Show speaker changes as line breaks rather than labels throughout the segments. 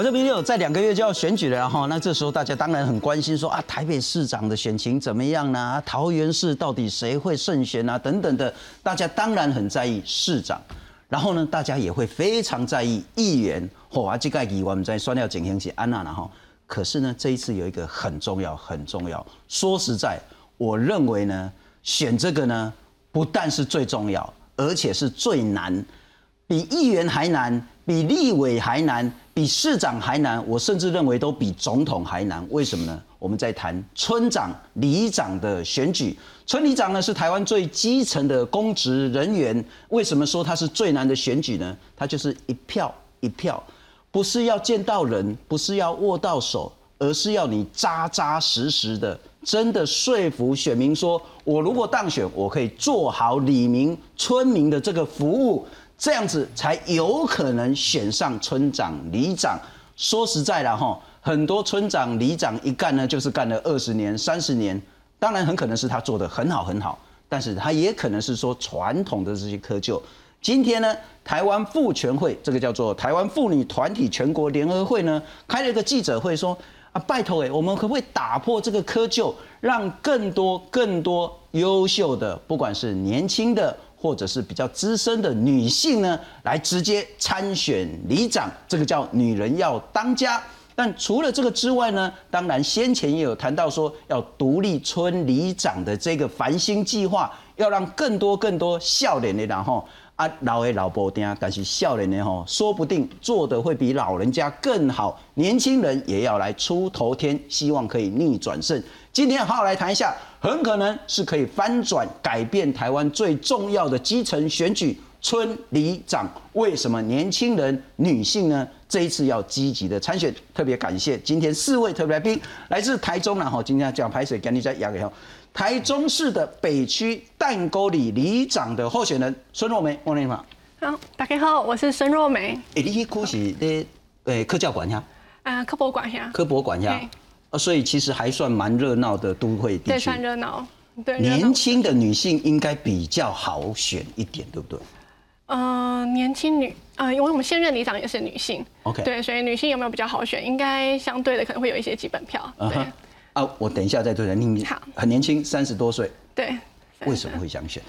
我这边有在两个月就要选举了哈，那这时候大家当然很关心说啊，台北市长的选情怎么样呢？桃园市到底谁会胜选啊？等等的，大家当然很在意市长，然后呢，大家也会非常在意议员。嚯啊，这个议我们在说要进行是安娜了哈。可是呢，这一次有一个很重要很重要，说实在，我认为呢，选这个呢，不但是最重要，而且是最难，比议员还难，比立委还难。比市长还难，我甚至认为都比总统还难。为什么呢？我们在谈村长、里长的选举。村里长呢是台湾最基层的公职人员。为什么说他是最难的选举呢？他就是一票一票，不是要见到人，不是要握到手，而是要你扎扎实实的，真的说服选民说，我如果当选，我可以做好里民、村民的这个服务。这样子才有可能选上村长、里长。说实在的哈，很多村长、里长一干呢，就是干了二十年、三十年。当然，很可能是他做的很好很好，但是他也可能是说传统的这些窠臼。今天呢，台湾妇权会这个叫做台湾妇女团体全国联合会呢，开了一个记者会，说啊，拜托哎，我们可不可以打破这个窠臼，让更多更多优秀的，不管是年轻的。或者是比较资深的女性呢，来直接参选里长，这个叫女人要当家。但除了这个之外呢，当然先前也有谈到说要独立村里长的这个繁星计划，要让更多更多笑脸的然后啊老的老婆丁，但是笑脸的吼，说不定做的会比老人家更好。年轻人也要来出头天，希望可以逆转胜。今天好好来谈一下。很可能是可以翻转、改变台湾最重要的基层选举村里长。为什么年轻人、女性呢？这一次要积极的参选。特别感谢今天四位特别来宾，来自台中然后今天讲排水，赶紧在压给后，台中市的北区淡沟里里长的候选人孙若梅，欢迎你好。
好，大家好，我是孙若梅。
诶，你去科是咧诶科教馆呀？
啊，科博馆呀。
科博馆呀。啊，所以其实还算蛮热闹的都会地区。
对，算热闹。对，
年轻的女性应该比较好选一点，对不对？
嗯，年轻女，啊，因为我们现任里长也是女性。
OK。
对，所以女性有没有比较好选？应该相对的可能会有一些基本票。对。
啊，我等一下再对人另
好。
很年轻，三十多岁。
对。
为什么会想选？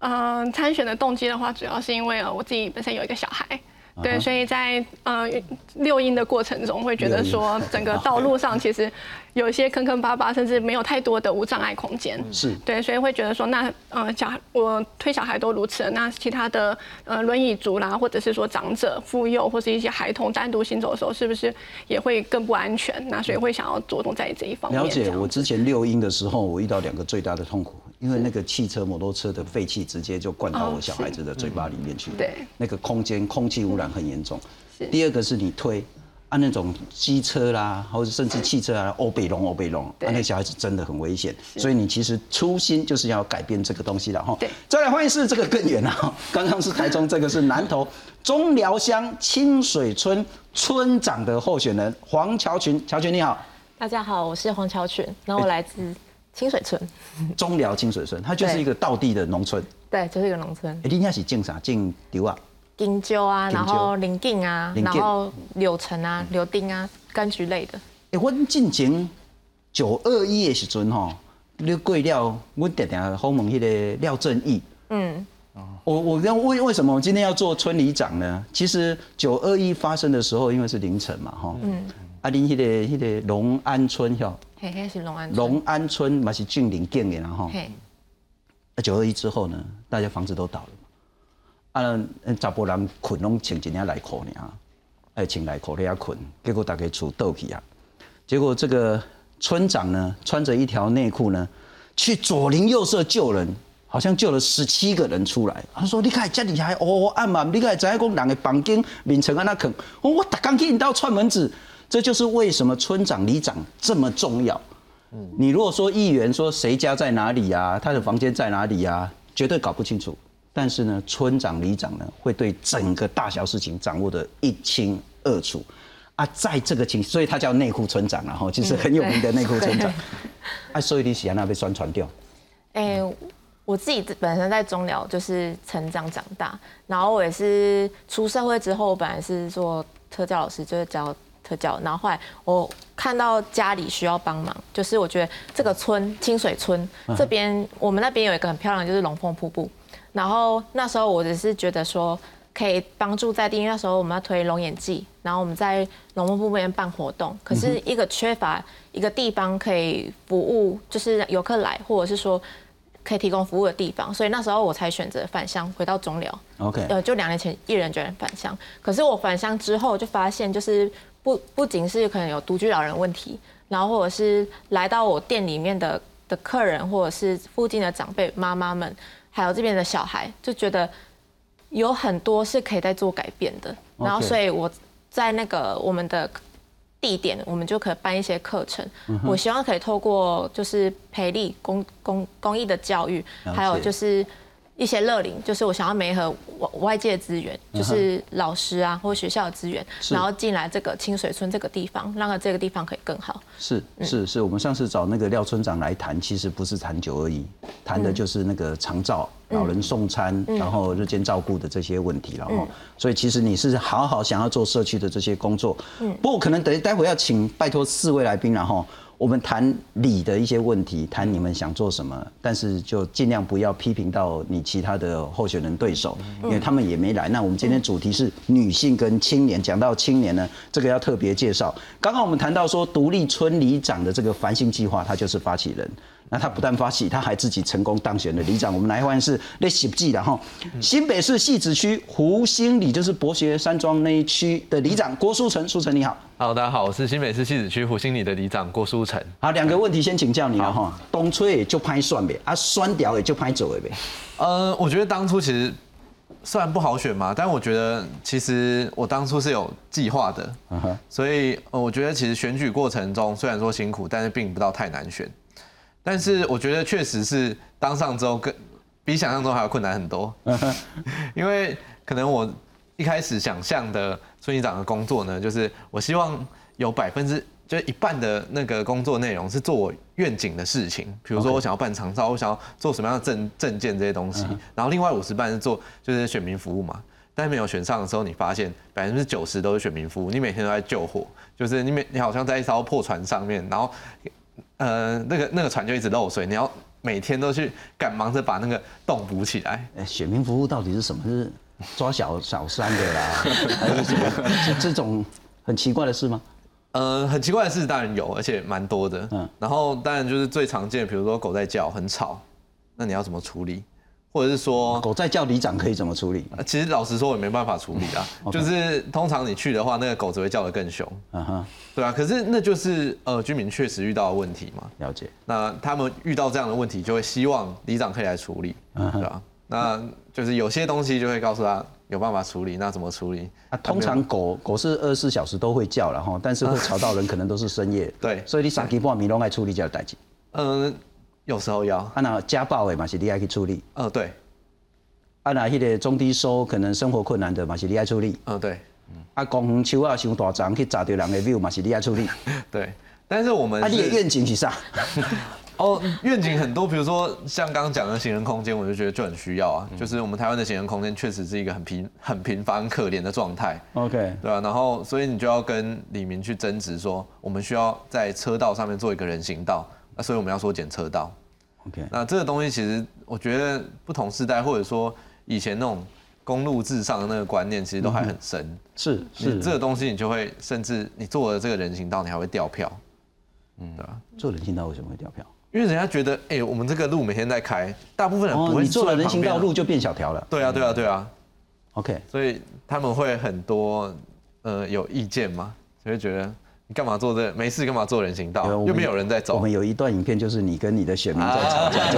嗯，参选的动机的话，主要是因为呃，我自己本身有一个小孩。对，所以在呃六音的过程中，会觉得说整个道路上其实有一些坑坑巴巴，甚至没有太多的无障碍空间。
是
对，所以会觉得说，那呃小我推小孩都如此，那其他的呃轮椅族啦，或者是说长者、妇幼或是一些孩童单独行走的时候，是不是也会更不安全？那所以会想要着重在这一方面。
了解，我之前六音的时候，我遇到两个最大的痛苦。因为那个汽车、摩托车的废气直接就灌到我小孩子的嘴巴里面去，
对，
那个空间空气污染很严重。第二个是你推，啊那种机车啦，或者甚至汽车啊，欧北龙、欧北龙，啊，那小孩子真的很危险。所以你其实初心就是要改变这个东西的哈。
对，
再来欢迎是这个更远了，刚刚是台中，这个是南投中寮乡清水村村长的候选人黄乔群，乔群你好。
大家好，我是黄乔群，然后我来自。清水村，
中寮清水村，它就是一个道地的农村。
对，就是一个农村。
哎，你那是种啥？种稻啊？
金蕉啊，然后林茎啊，然后柳橙啊、柳丁啊、柑橘类的。
哎，我进前九二一的时阵吼，你过了，我常常访问迄个廖正义。嗯。我我跟为为什么我今天要做村里长呢？其实九二一发生的时候，因为是凌晨嘛，哈。嗯。啊，恁迄个迄个龙安村吼。
嘿嘿，是龙安。
龙安村嘛是峻岭建的，然后。九二一之后呢，大家房子都倒了嘛。啊，查甫人困拢穿一件内裤呢，哎，穿内裤在遐困，结果大家厝倒去啊。结果这个村长呢，穿着一条内裤呢，去左邻右舍救人，好像救了十七个人出来。他说：“你看家里还哦暗嘛，你看在讲人的房间面层安那坑，我大刚去你到串门子。”这就是为什么村长、里长这么重要。嗯，你如果说议员说谁家在哪里呀，他的房间在哪里呀，绝对搞不清楚。但是呢，村长、里长呢，会对整个大小事情掌握的一清二楚。啊，在这个情，所以他叫内裤村长，然后就是很有名的内裤村长。啊，所以你喜欢那被宣传掉？
哎，我自己本身在中寮就是成长长大，然后我也是出社会之后，本来是做特教老师，就是教。特教，然后后来我看到家里需要帮忙，就是我觉得这个村清水村这边，我们那边有一个很漂亮，就是龙凤瀑布。然后那时候我只是觉得说，可以帮助在地，因为那时候我们要推龙眼季，然后我们在龙凤瀑布那边办活动，可是一个缺乏一个地方可以服务，就是游客来，或者是说可以提供服务的地方，所以那时候我才选择返乡回到中寮。
OK，
呃，就两年前一人决然返乡，可是我返乡之后就发现，就是不不仅是可能有独居老人问题，然后或者是来到我店里面的的客人，或者是附近的长辈妈妈们。还有这边的小孩就觉得有很多是可以在做改变的，然后所以我在那个我们的地点，我们就可以办一些课程。我希望可以透过就是培力公公公益的教育，还有就是。一些乐龄，就是我想要媒合外外界的资源，就是老师啊或学校的资源，然后进来这个清水村这个地方，让这个地方可以更好。
是是是，我们上次找那个廖村长来谈，其实不是谈酒而已，谈的就是那个长照、老人送餐，然后日间照顾的这些问题了哈。所以其实你是好好想要做社区的这些工作。嗯，不过可能等待会要请拜托四位来宾然后。我们谈理的一些问题，谈你们想做什么，但是就尽量不要批评到你其他的候选人对手，因为他们也没来。那我们今天主题是女性跟青年，讲到青年呢，这个要特别介绍。刚刚我们谈到说，独立村里长的这个繁星计划，他就是发起人。那他不但发起，他还自己成功当选了里长。我们来欢迎是那喜记的哈，新北市戏子区湖心里，就是博学山庄那一区的里长郭书成。书成你好
，Hello，大家好，我是新北市戏子区湖心里的里长郭书成。
好，两个问题先请教你了哈，东吹也就拍算呗，啊，酸屌也就拍走了呗。
呃，我觉得当初其实虽然不好选嘛，但我觉得其实我当初是有计划的，所以我觉得其实选举过程中虽然说辛苦，但是并不到太难选。但是我觉得确实是当上之后更比想象中还要困难很多，因为可能我一开始想象的村里长的工作呢，就是我希望有百分之就一半的那个工作内容是做我愿景的事情，比如说我想要办长照，我想要做什么样的证证件这些东西，然后另外五十半是做就是选民服务嘛。但没有选上的时候，你发现百分之九十都是选民服务，你每天都在救火，就是你每你好像在一艘破船上面，然后。呃，那个那个船就一直漏水，你要每天都去赶忙着把那个洞补起来。
哎，选民服务到底是什么？是抓小小三的啦，还是什么？是这种很奇怪的事吗？
呃，很奇怪的事当然有，而且蛮多的。嗯，然后当然就是最常见的，比如说狗在叫，很吵，那你要怎么处理？或者是说
狗在叫里长可以怎么处理？
其实老实说，我也没办法处理啊。就是通常你去的话，那个狗只会叫得更凶。嗯哼，对啊。可是那就是呃，居民确实遇到的问题嘛。
了解。
那他们遇到这样的问题，就会希望里长可以来处理，对吧？那就是有些东西就会告诉他有办法处理，那怎么处理？
啊，通常狗狗是二十四小时都会叫，然后但是会吵到人，可能都是深夜。
对。
所以你三更半夜拢爱处理这个代志。
嗯。有时候要，
啊那家暴的嘛是你爱去处理，
呃对，
啊那迄个中低收可能生活困难的嘛是你爱处理，
呃对，
啊公园树啊伤大丛去砸掉人的 view 嘛是你爱处理，
对，但是我们，
啊你的愿景是啥？
哦愿景很多，比如说像刚刚讲的行人空间，我就觉得就很需要啊，就是我们台湾的行人空间确实是一个很平很平凡可怜的状态
，OK，
对吧？然后所以你就要跟李明去争执说，我们需要在车道上面做一个人行道。那所以我们要说检测到
，OK。
那这个东西其实我觉得不同时代或者说以前那种公路至上的那个观念，其实都还很深。
是是，
这个东西你就会甚至你做了这个人行道，你还会掉票，
嗯，对吧？做人行道为什么会掉票？
因为人家觉得，哎，我们这个路每天在开，大部分人不会。
你做了人行道，路就变小条了。
对啊，对啊，对啊。
OK。
所以他们会很多呃有意见吗，就会觉得。你干嘛做这？没事干嘛做人行道？又没有人在走。
我们有一段影片，就是你跟你的选民在吵架。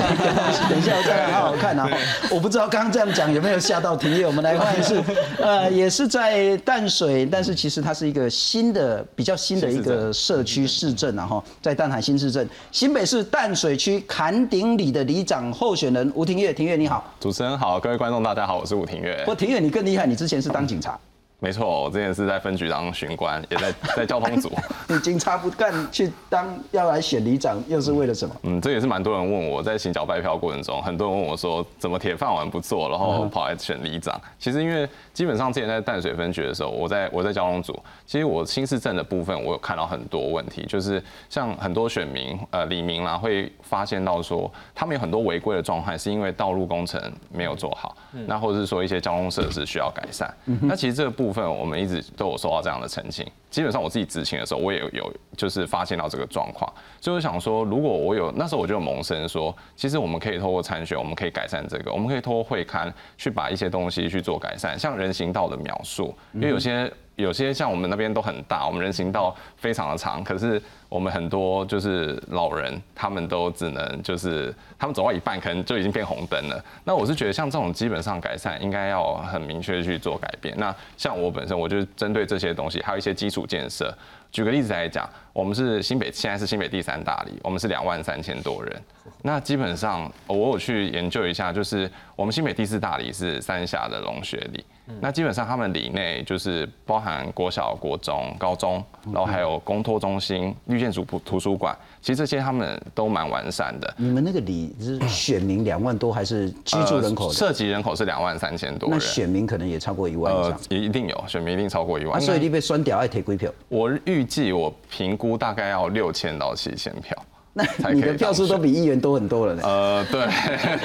等一下我再好好看啊！我不知道刚刚这样讲有没有吓到庭业。我们来看一次，呃，也是在淡水，但是其实它是一个新的、比较新的一个社区市镇啊哈，在淡海新市镇，新北市淡水区坎顶里的里长候选人吴庭月。庭月你好，
主持人好，各位观众大家好，我是吴庭月。
不，庭月你更厉害，你之前是当警察。
没错，我之前是在分局当巡官，也在在交通组。
你警察不干去当要来选里长，又是为了什么？
嗯，这也是蛮多人问我在行脚拜票过程中，很多人问我说怎么铁饭碗不做，然后跑来选里长。其实因为基本上之前在淡水分局的时候，我在我在交通组，其实我新市镇的部分我有看到很多问题，就是像很多选民呃李明啦会发现到说他们有很多违规的状态，是因为道路工程没有做好，那或者是说一些交通设施需要改善。那其实这个部部分我们一直都有收到这样的澄清。基本上我自己执勤的时候，我也有就是发现到这个状况，所以我想说，如果我有那时候我就萌生说，其实我们可以透过参选，我们可以改善这个，我们可以透过会刊去把一些东西去做改善，像人行道的描述，因为有些。有些像我们那边都很大，我们人行道非常的长，可是我们很多就是老人，他们都只能就是他们走到一半，可能就已经变红灯了。那我是觉得像这种基本上改善，应该要很明确去做改变。那像我本身，我就针对这些东西，还有一些基础建设。举个例子来讲，我们是新北，现在是新北第三大里，我们是两万三千多人。那基本上我有去研究一下，就是我们新北第四大里是三峡的龙学里。那基本上他们里内就是包含国小、国中、高中，然后还有公托中心、绿建筑图图书馆，其实这些他们都蛮完善的。
你们那个里是选民两万多，还是居住人口？
涉及人口是两万三千多人。
那选民可能也超过一万以上。
一定有选民一定超过一万。
所以你被酸掉爱铁归票？
我预计我评估大概要六千到七千票。
那你的票数都比议员多很多了呢。
呃，对，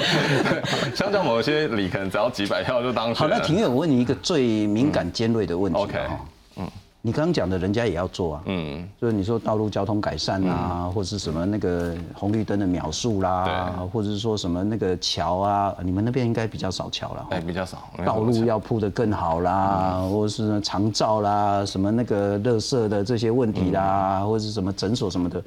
相较某些里可能只要几百票就当选。
好，那庭院，我问你一个最敏感尖锐的问题。
OK，
嗯，你刚刚讲的，人家也要做啊。嗯，就是你说道路交通改善啊，或者是什么那个红绿灯的秒数啦，或者是说什么那个桥啊，你们那边应该比较少桥了。
哎，比较少。
道路要铺得更好啦，或者是长照啦，什么那个垃圾的这些问题啦，或者是什么诊所什么的。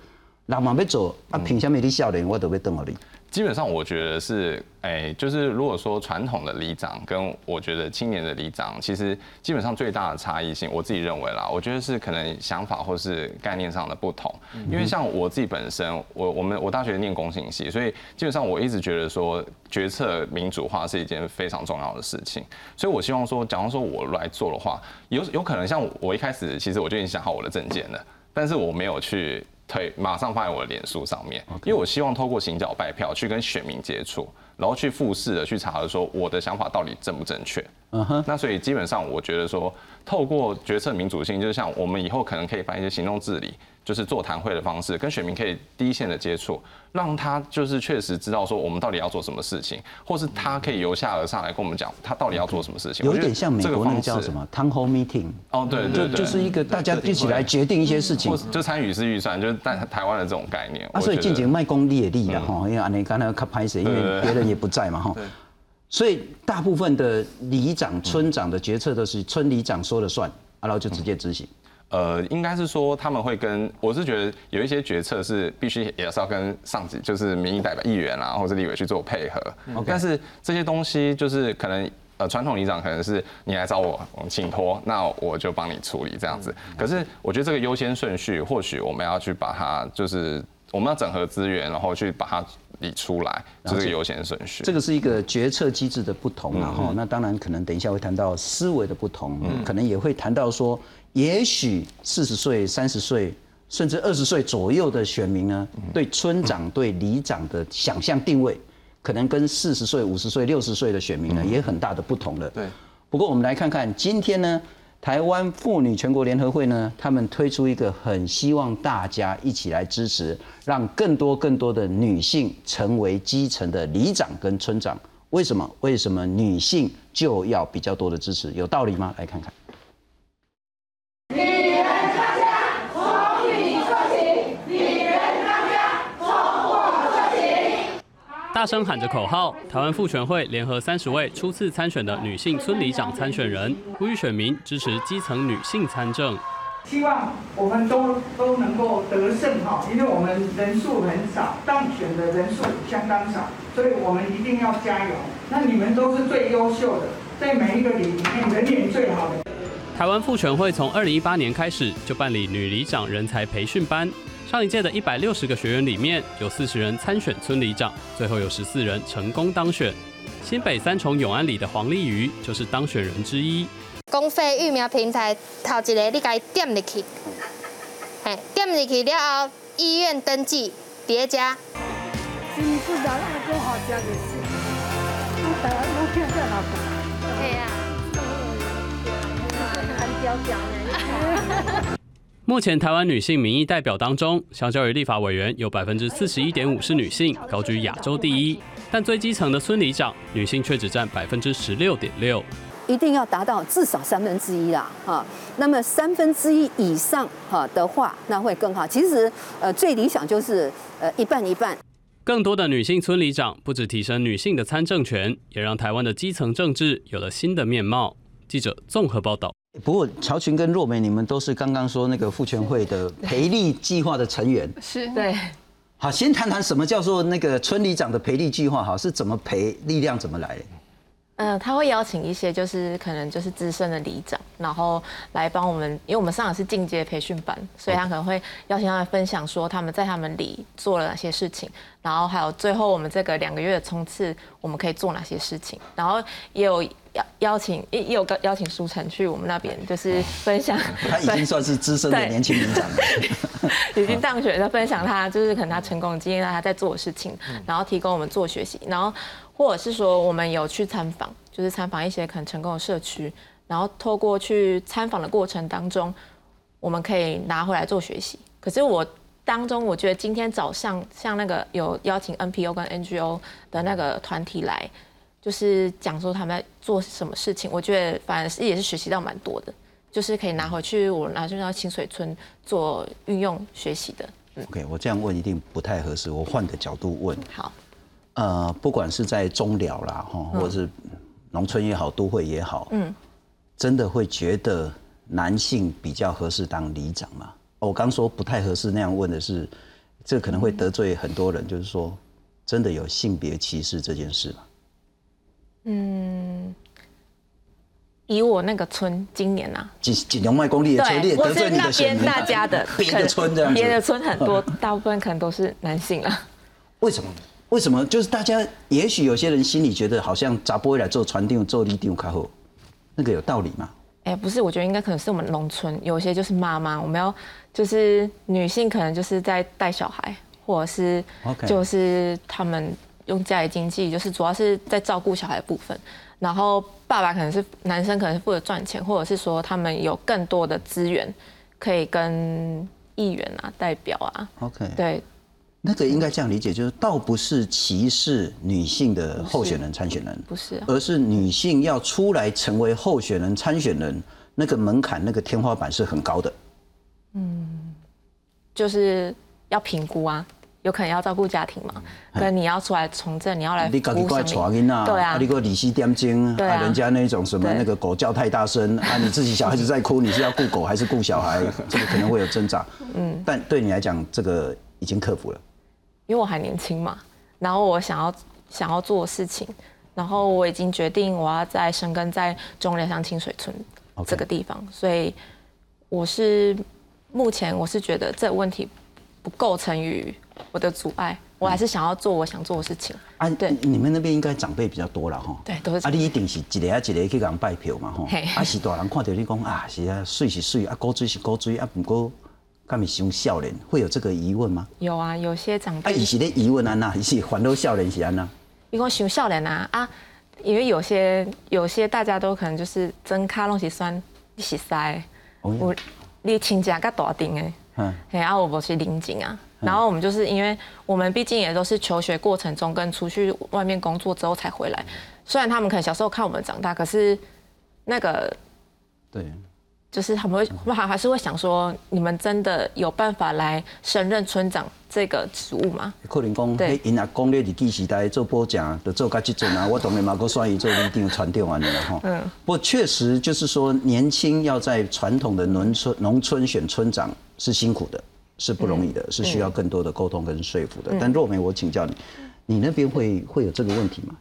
那嘛要走啊，凭什么你笑脸我都被瞪了你？
基本上我觉得是，哎，就是如果说传统的里长跟我觉得青年的里长，其实基本上最大的差异性，我自己认为啦，我觉得是可能想法或是概念上的不同。因为像我自己本身，我我们我大学念工信系，所以基本上我一直觉得说决策民主化是一件非常重要的事情。所以我希望说，假如说我来做的话，有有可能像我一开始其实我就已经想好我的证件了，但是我没有去。推马上放在我的脸书上面，因为我希望透过行脚拜票去跟选民接触，然后去复试的去查说我的想法到底正不正确。嗯哼，那所以基本上我觉得说，透过决策民主性，就是像我们以后可能可以办一些行动治理。就是座谈会的方式，跟选民可以第一线的接触，让他就是确实知道说我们到底要做什么事情，或是他可以由下而上来跟我们讲他到底要做什么事情。
有点像美国那个叫什么 town hall meeting。
哦，对对
对，就是一个大家一起来决定一些事情，
就参与式预算，就是在台湾的这种概念。
啊，所以进行卖功力也力了哈，因为安尼刚才看拍摄，因为别人也不在嘛哈。所以大部分的里长、村长的决策都是村里长说了算，然后就直接执行。
呃，应该是说他们会跟，我是觉得有一些决策是必须也是要跟上级，就是民意代表、议员啊，或者立委去做配合。但是这些东西就是可能，呃，传统里长可能是你来找我，我请托，那我就帮你处理这样子。可是我觉得这个优先顺序，或许我们要去把它，就是我们要整合资源，然后去把它理出来，这是优先顺序。
这个是一个决策机制的不同然后。那当然可能等一下会谈到思维的不同，可能也会谈到说。也许四十岁、三十岁，甚至二十岁左右的选民呢，对村长、对里长的想象定位，可能跟四十岁、五十岁、六十岁的选民呢，也很大的不同了。
对。
不过我们来看看今天呢，台湾妇女全国联合会呢，他们推出一个很希望大家一起来支持，让更多更多的女性成为基层的里长跟村长。为什么？为什么女性就要比较多的支持？有道理吗？来看看。
大声喊着口号，台湾妇权会联合三十位初次参选的女性村里长参选人，呼吁选民支持基层女性参政。
希望我们都都能够得胜哈，因为我们人数很少，当选的人数相当少，所以我们一定要加油。那你们都是最优秀的，在每一个里里面人缘最好的。
台湾妇权会从二零一八年开始就办理女里长人才培训班。上一届的一百六十个学员里面，有四十人参选村里长，最后有十四人成功当选。新北三重永安里的黄丽瑜就是当选人之一。
公费育苗平台头一个，你该点入去，嘿，点入去了后，医院登记叠加。
是不是咱那个好家 的事？我台湾都骗在哪个？
对呀。
很屌屌呢。
目前台湾女性民意代表当中，相较于立法委员，有百分之四十一点五是女性，高居亚洲第一。但最基层的村里长，女性却只占百分之十六点六。
一定要达到至少三分之一啦，哈。那么三分之一以上哈的话，那会更好。其实，呃，最理想就是呃一半一半。
更多的女性村里长，不止提升女性的参政权，也让台湾的基层政治有了新的面貌。记者综合报道。
不过，乔群跟若梅，你们都是刚刚说那个妇权会的培力计划的成员。
是
对。
好，先谈谈什么叫做那个村里长的培力计划，哈，是怎么培力量怎么来？
嗯，他会邀请一些就是可能就是资深的里长，然后来帮我们，因为我们上的是进阶培训班，所以他可能会邀请他们分享说他们在他们里做了哪些事情，然后还有最后我们这个两个月的冲刺，我们可以做哪些事情，然后也有邀邀请也有个邀请舒晨去我们那边就是分享，
他已经算是资深的年轻里长了，
已经当选的分享他就是可能他成功的经验，他在做的事情，然后提供我们做学习，然后。或者是说，我们有去参访，就是参访一些可能成功的社区，然后透过去参访的过程当中，我们可以拿回来做学习。可是我当中，我觉得今天早上像那个有邀请 NPO 跟 NGO 的那个团体来，就是讲说他们在做什么事情，我觉得反而是也是学习到蛮多的，就是可以拿回去我拿去到清水村做运用学习的。
OK，我这样问一定不太合适，我换个角度问。
好。
呃，不管是在中寮啦，哈，或者是农村也好，都会也好，嗯，真的会觉得男性比较合适当里长吗？我刚说不太合适那样问的是，这可能会得罪很多人，就是说，真的有性别歧视这件事吗？
嗯，以我那个村今年啊，
几几两万公里的村，
对，
得罪你的
边大家的
别的村这样，
别的村很多，大部分可能都是男性啊。
为什么？为什么？就是大家也许有些人心里觉得好像咋不会来做传定做立定卡后，那个有道理吗？
哎，不是，我觉得应该可能是我们农村有些就是妈妈，我们要就是女性可能就是在带小孩，或者是就是他们用家里经济，就是主要是在照顾小孩的部分。然后爸爸可能是男生，可能是负责赚钱，或者是说他们有更多的资源可以跟议员啊、代表啊
，OK，
对。
那个应该这样理解，就是倒不是歧视女性的候选人参选人，
不是，
而是女性要出来成为候选人参选人，那个门槛、那个天花板是很高的。
嗯，就是要评估啊，有可能要照顾家庭嘛，跟你要出来从政，你要来，
你搞怪传音啊，
对啊，
你个理息点睛，啊，人家那种什么那个狗叫太大声啊，你自己小孩子在哭，你是要顾狗还是顾小孩？这个可能会有挣扎。嗯，但对你来讲，这个已经克服了。
因为我还年轻嘛，然后我想要想要做的事情，然后我已经决定我要在生根在中寮乡清水村这个地方，所以我是目前我是觉得这个问题不构成于我的阻碍，我还是想要做我想做的事情。
啊，对，你们那边应该长辈比较多了哈。
对，都是。
啊，你一定是一个啊一个去人拜票嘛哈。啊，是大人看到你讲啊，是啊，水是水啊，高水是高水啊，不过。干咪用笑脸，会有这个疑问吗？
有啊，有些长辈。
啊，以前的疑问啊，那以前还都笑脸是安那？
伊讲想笑脸啊啊，因为有些有些大家都可能就是真卡拢是酸，你是塞，我你亲家甲大丁诶，嗯，嘿啊，我不是邻近啊，然后我们就是因为我们毕竟也都是求学过程中跟出去外面工作之后才回来，虽然他们可能小时候看我们长大，可是那个
对。
就是他们会还还是会想说，你们真的有办法来升任村长这个职务吗？
可能讲，对，因阿公咧日记时代做播讲，就做到这阵啊。我当然嘛，够算伊做一定传承完了哈。嗯。不过确实就是说，年轻要在传统的农村农村选村长是辛苦的，是不容易的，是需要更多的沟通跟说服的。但若梅，我请教你，你那边会会有这个问题吗？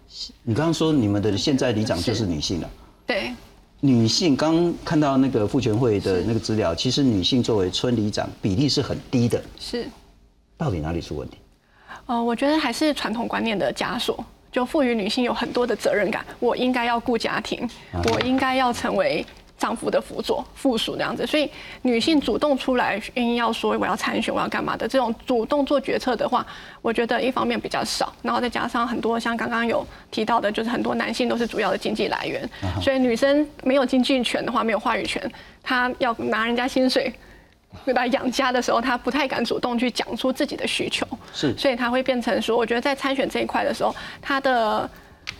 你刚刚说你们的现在里长就是女性了。
对。
女性刚看到那个妇权会的那个资料，其实女性作为村里长比例是很低的。
是，
到底哪里出问题？
呃，我觉得还是传统观念的枷锁，就赋予女性有很多的责任感。我应该要顾家庭，我应该要成为丈夫的辅佐、附属这样子。所以女性主动出来愿意要说我要参选、我要干嘛的这种主动做决策的话，我觉得一方面比较少，然后再加上很多像刚刚有提到的，就是很多男性都是主要的经济来源，所以女生没有经济权的话，没有话语权，她要拿人家薪水。对吧养家的时候，她不太敢主动去讲出自己的需求，
是，
所以她会变成说，我觉得在参选这一块的时候，她的。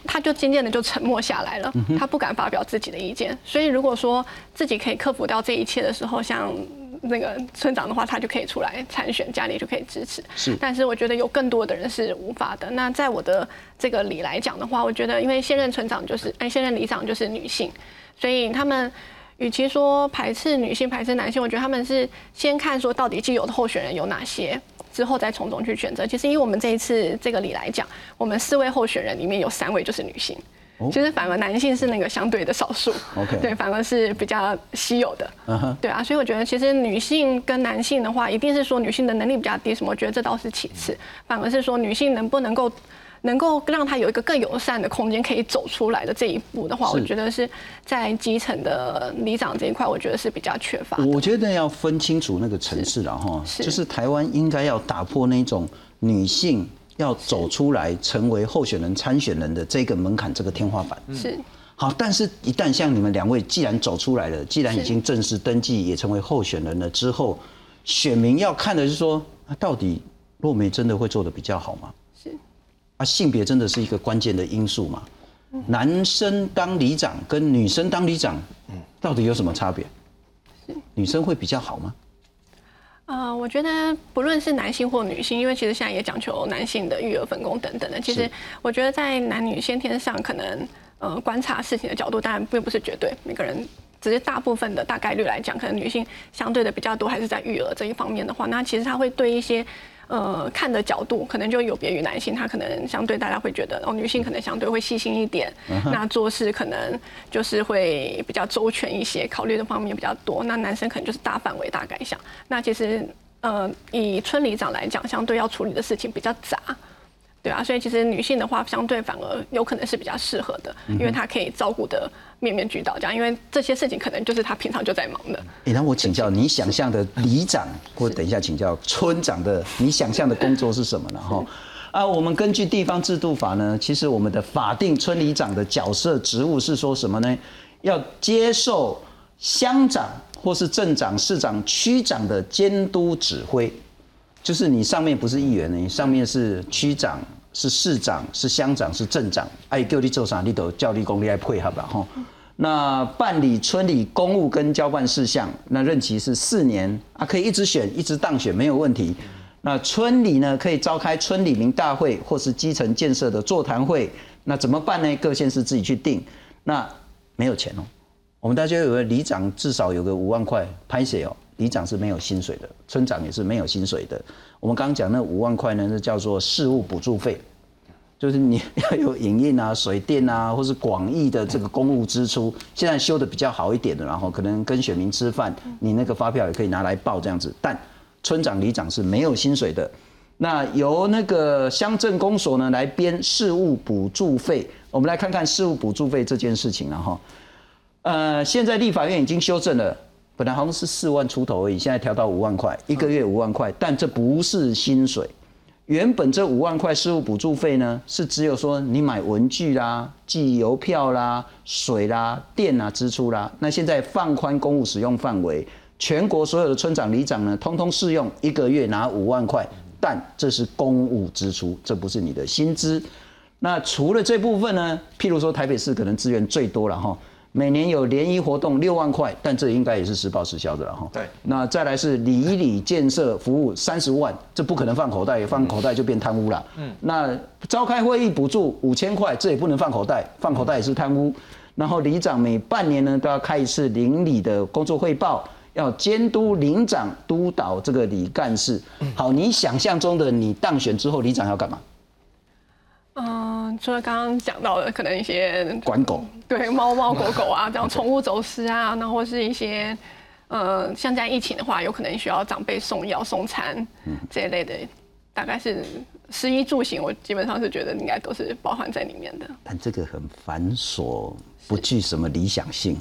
他就渐渐的就沉默下来了，他不敢发表自己的意见。所以如果说自己可以克服掉这一切的时候，像那个村长的话，他就可以出来参选，家里就可以支持。
是，
但是我觉得有更多的人是无法的。那在我的这个里来讲的话，我觉得因为现任村长就是哎，现任里长就是女性，所以他们与其说排斥女性、排斥男性，我觉得他们是先看说到底既有的候选人有哪些。之后再从中去选择。其实以我们这一次这个里来讲，我们四位候选人里面有三位就是女性，其实反而男性是那个相对的少数。
OK，
对，反而是比较稀有的。嗯对啊，所以我觉得其实女性跟男性的话，一定是说女性的能力比较低，什么？我觉得这倒是其次，反而是说女性能不能够。能够让他有一个更友善的空间可以走出来的这一步的话，我觉得是在基层的里长这一块，我觉得是比较缺乏。
我觉得要分清楚那个层次了哈，就是台湾应该要打破那种女性要走出来成为候选人、参选人的这个门槛、这个天花板。
是
好，但是一旦像你们两位既然走出来了，既然已经正式登记也成为候选人了之后，选民要看的是说，到底若梅真的会做的比较好吗？啊，性别真的是一个关键的因素嘛？男生当里长跟女生当里长，到底有什么差别？女生会比较好吗？
呃，我觉得不论是男性或女性，因为其实现在也讲求男性的育儿分工等等的。其实我觉得在男女先天上，可能呃观察事情的角度，当然并不是绝对，每个人只是大部分的大概率来讲，可能女性相对的比较多，还是在育儿这一方面的话，那其实他会对一些。呃，看的角度可能就有别于男性，他可能相对大家会觉得，哦，女性可能相对会细心一点，那做事可能就是会比较周全一些，考虑的方面比较多。那男生可能就是大范围大概想。那其实，呃，以村里长来讲，相对要处理的事情比较杂。对啊，所以其实女性的话，相对反而有可能是比较适合的，因为她可以照顾的面面俱到，这样，因为这些事情可能就是她平常就在忙的。
哎，那我请教你想象的里长，或等一下请教村长的，你想象的工作是什么呢？哈，啊，我们根据地方制度法呢，其实我们的法定村里长的角色职务是说什么呢？要接受乡长或是镇长、市长、区长的监督指挥。就是你上面不是议员呢，你上面是区长、是市长、是乡长、是镇长，哎，叫你做啥，你都叫你公你来配合吧，哈。那办理村里公务跟交办事项，那任期是四年啊，可以一直选，一直当选没有问题。那村里呢，可以召开村里民大会或是基层建设的座谈会，那怎么办呢？各县市自己去定。那没有钱哦，我们大家有个里长至少有个五万块拍写哦。里长是没有薪水的，村长也是没有薪水的。我们刚刚讲那五万块呢，是叫做事务补助费，就是你要有影印啊、水电啊，或是广义的这个公务支出。现在修的比较好一点的，然后可能跟选民吃饭，你那个发票也可以拿来报这样子。但村长、里长是没有薪水的。那由那个乡镇公所呢来编事务补助费。我们来看看事务补助费这件事情了哈。呃，现在立法院已经修正了。本来好像是四万出头而已，现在调到五万块，一个月五万块，但这不是薪水。原本这五万块事务补助费呢，是只有说你买文具啦、寄邮票啦、水啦、电啊支出啦。那现在放宽公务使用范围，全国所有的村长、里长呢，通通适用，一个月拿五万块，但这是公务支出，这不是你的薪资。那除了这部分呢，譬如说台北市可能资源最多了哈。每年有联谊活动六万块，但这应该也是实报实销的了哈。
对，
那再来是里里建设服务三十万，这不可能放口袋，放口袋就变贪污了。嗯，那召开会议补助五千块，这也不能放口袋，放口袋也是贪污。然后里长每半年呢都要开一次邻里的工作汇报，要监督领长督导这个里干事。好，你想象中的你当选之后，里长要干嘛？
嗯，除了刚刚讲到的，可能一些
管狗，
对猫猫狗狗啊，这样宠物走失啊，那或是一些，呃，像在疫情的话，有可能需要长辈送药送餐这一类的，大概是食衣住行，我基本上是觉得应该都是包含在里面的。
但这个很繁琐，不具什么理想性。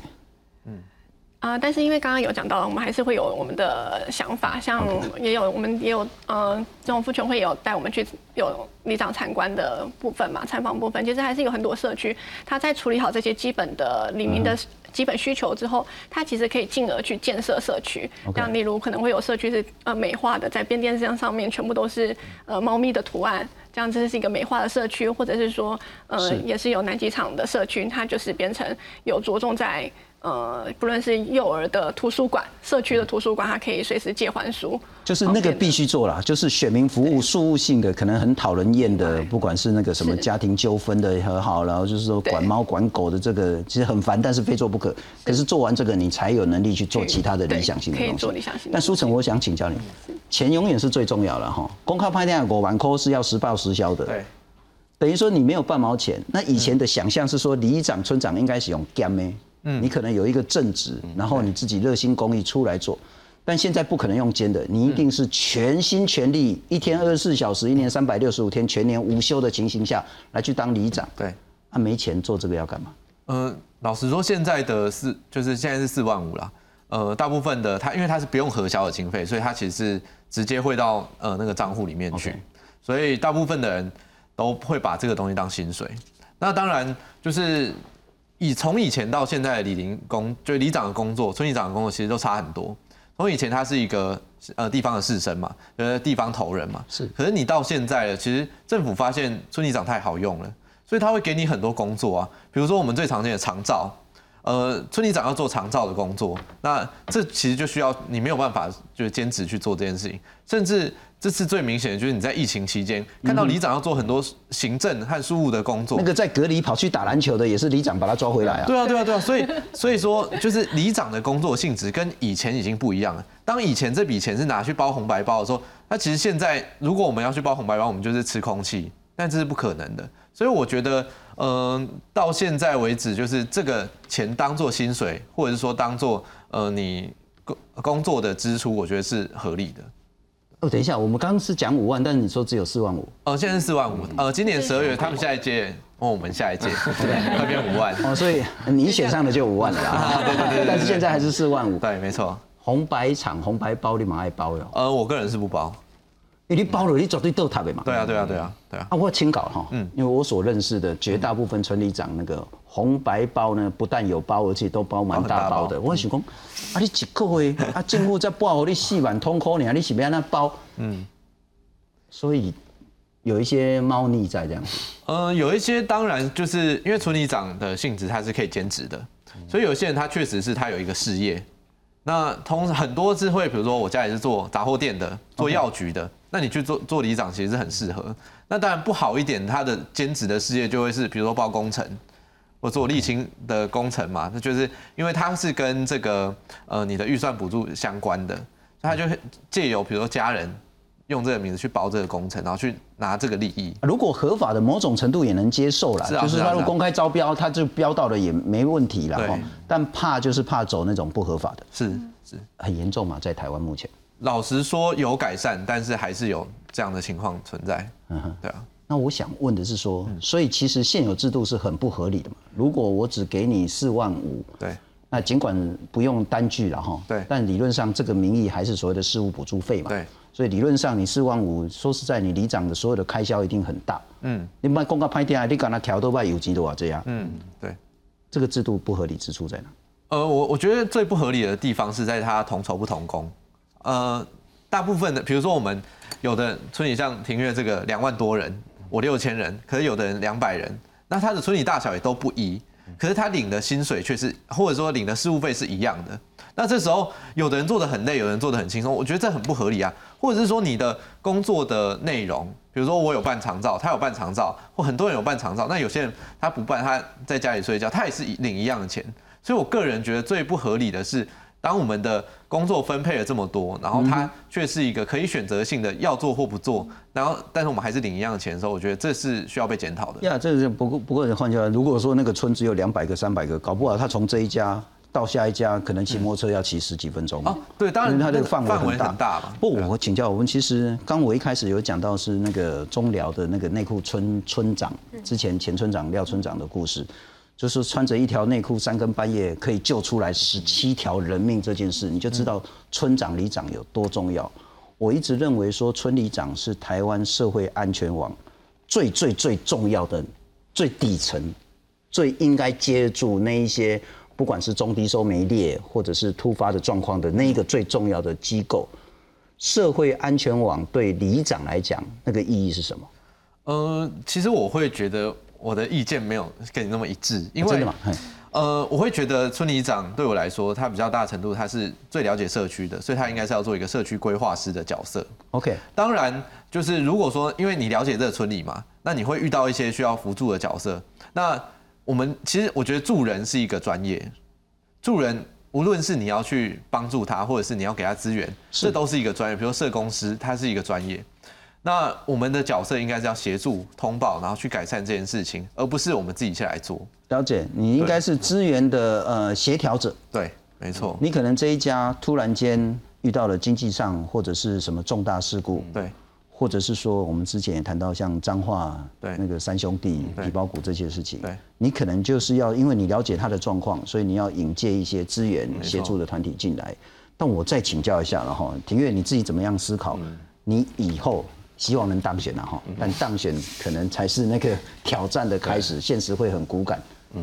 嗯，啊、但是因为刚刚有讲到了，我们还是会有我们的想法，像也有我们也有呃，这种妇权会有带我们去有里长参观的部分嘛，参访部分，其实还是有很多社区，他在处理好这些基本的里民的基本需求之后，他其实可以进而去建设社区，像例如可能会有社区是呃美化的，在变电箱上面全部都是呃猫咪的图案。这样这是一个美化的社区，或者是说，呃
是，
也是有南极场的社区，它就是变成有着重在呃，不论是幼儿的图书馆、社区的图书馆，它可以随时借还书，
就是那个必须做啦，就是选民服务、事务性的，可能很讨人厌的，不管是那个什么家庭纠纷的和好，然后就是说管猫管狗的这个，其实很烦，但是非做不可。可是做完这个，你才有能力去做其他的理想性的
可以
东西。
做理想性
但舒晨，我想请教你，钱永远是最重要的哈。公开拍电五万块是要实报实销的，
对，
等于说你没有半毛钱。那以前的想象是说，里长、村长应该是用干的，嗯，你可能有一个正职，然后你自己热心公益出来做。但现在不可能用兼的，你一定是全心全力，一天二十四小时，一年三百六十五天，全年无休的情形下来去当里长。
对，
啊，没钱做这个要干嘛？
呃，老实说，现在的四就是现在是四万五啦。呃，大部分的他因为他是不用核销的经费，所以他其实是直接汇到呃那个账户里面去所以大部分的人都会把这个东西当薪水。那当然就是以从以前到现在的李林工，就里长的工作、村里长的工作，其实都差很多。从以前他是一个呃地方的士绅嘛，呃地方头人嘛，
是。
可是你到现在了，其实政府发现村里长太好用了，所以他会给你很多工作啊，比如说我们最常见的长照，呃，村里长要做长照的工作，那这其实就需要你没有办法就是兼职去做这件事情，甚至这次最明显的就是你在疫情期间看到里长要做很多行政和事务的工作，
那个在隔离跑去打篮球的，也是里长把他抓回来啊。
对啊，对啊，对啊，所以 所以说就是里长的工作性质跟以前已经不一样了。当以前这笔钱是拿去包红白包的时候，那其实现在如果我们要去包红白包，我们就是吃空气，但这是不可能的。所以我觉得，嗯、到现在为止，就是这个钱当做薪水，或者是说当做呃你工工作的支出，我觉得是合理的。
哦，等一下，我们刚刚是讲五万，但是你说只有四万五。
哦，现在是四万五，呃，今年十二月他们下一届，哦，我们下一届 会变五万。
哦，所以你选上的就五万了啦。对对对。但是现在还是四万五。
对，没错。
红白场、红白包你蛮爱包哟。
呃，我个人是不包。
欸你包了，你绝对斗塔的嘛。
对啊，对啊，对啊，对啊。
啊，我清稿哈，嗯，因为我所认识的绝大部分村里长那个红白包呢，不但有包，而且都包蛮大包的。我想讲，啊，你一个月啊，政府再包你四万通扣你，你是要那包？嗯，所以有一些猫腻在这样子。
呃，有一些当然就是因为村里长的性质，他是可以兼职的，所以有些人他确实是他有一个事业。那通常很多是会，比如说我家里是做杂货店的，做药局的，那你去做做里长其实是很适合。那当然不好一点，他的兼职的事业就会是比如说包工程，或做沥青的工程嘛，那就是因为它是跟这个呃你的预算补助相关的，所以他就会借由比如说家人用这个名字去包这个工程，然后去拿这个利益。
如果合法的，某种程度也能接受啦，
是啊
就是他如果公开招标，他就标到了也没问题啦。
对
哈。但怕就是怕走那种不合法的，
是是。
很严重嘛，在台湾目前。
老实说有改善，但是还是有这样的情况存在。
嗯哼。
对啊，
那我想问的是说，所以其实现有制度是很不合理的嘛？如果我只给你四万五，
对，
那尽管不用单据了哈，
对
但理论上这个名义还是所谓的事务补助费嘛，
对，
所以理论上你四万五，说实在，你里长的所有的开销一定很大，
嗯
你卖公告拍电啊，你敢那调都卖有钱多少这样，
嗯，对。
这个制度不合理之处在哪？
呃，我我觉得最不合理的地方是在它同酬不同工。呃，大部分的，比如说我们有的村里像庭院这个两万多人，我六千人，可是有的人两百人，那他的村里大小也都不一，可是他领的薪水却是，或者说领的事务费是一样的。那这时候有的人做的很累，有人做的很轻松，我觉得这很不合理啊。或者是说你的工作的内容，比如说我有办长照，他有办长照，或很多人有办长照，那有些人他不办，他在家里睡觉，他也是领一样的钱。所以我个人觉得最不合理的是，当我们的工作分配了这么多，然后它却是一个可以选择性的要做或不做，然后但是我们还是领一样的钱的时候，我觉得这是需要被检讨的。
呀，这是不过不过换句话，如果说那个村只有两百个、三百个，搞不好他从这一家到下一家，可能骑摩托车要骑十几分钟。
哦，对，当然
因为它这个
范围
很大
很大嘛。
不，我请教我们，其实刚我一开始有讲到是那个中寮的那个内库村村长，之前前村长廖村长的故事。就是穿着一条内裤三更半夜可以救出来十七条人命这件事，你就知道村长、里长有多重要。我一直认为说，村里长是台湾社会安全网最最最重要的、最底层、最应该接住那一些不管是中低收没列或者是突发的状况的那一个最重要的机构。社会安全网对里长来讲，那个意义是什么？
呃，其实我会觉得我的意见没有跟你那么一致，因为呃，我会觉得村里长对我来说，他比较大程度他是最了解社区的，所以他应该是要做一个社区规划师的角色。
OK，
当然，就是如果说因为你了解这个村里嘛，那你会遇到一些需要辅助的角色。那我们其实我觉得助人是一个专业，助人无论是你要去帮助他，或者是你要给他资源，这都是一个专业。比如说社工师，他是一个专业。那我们的角色应该是要协助通报，然后去改善这件事情，而不是我们自己下来做。
了解，你应该是资源的呃协调者。
对，没错。
你可能这一家突然间遇到了经济上或者是什么重大事故，
对，
或者是说我们之前也谈到像彰化
对
那个三兄弟、皮包骨这些事情，
对，
你可能就是要因为你了解他的状况，所以你要引介一些资源协助的团体进来。但我再请教一下了哈，庭月你自己怎么样思考？你以后希望能当选了哈，但当选可能才是那个挑战的开始，现实会很骨感。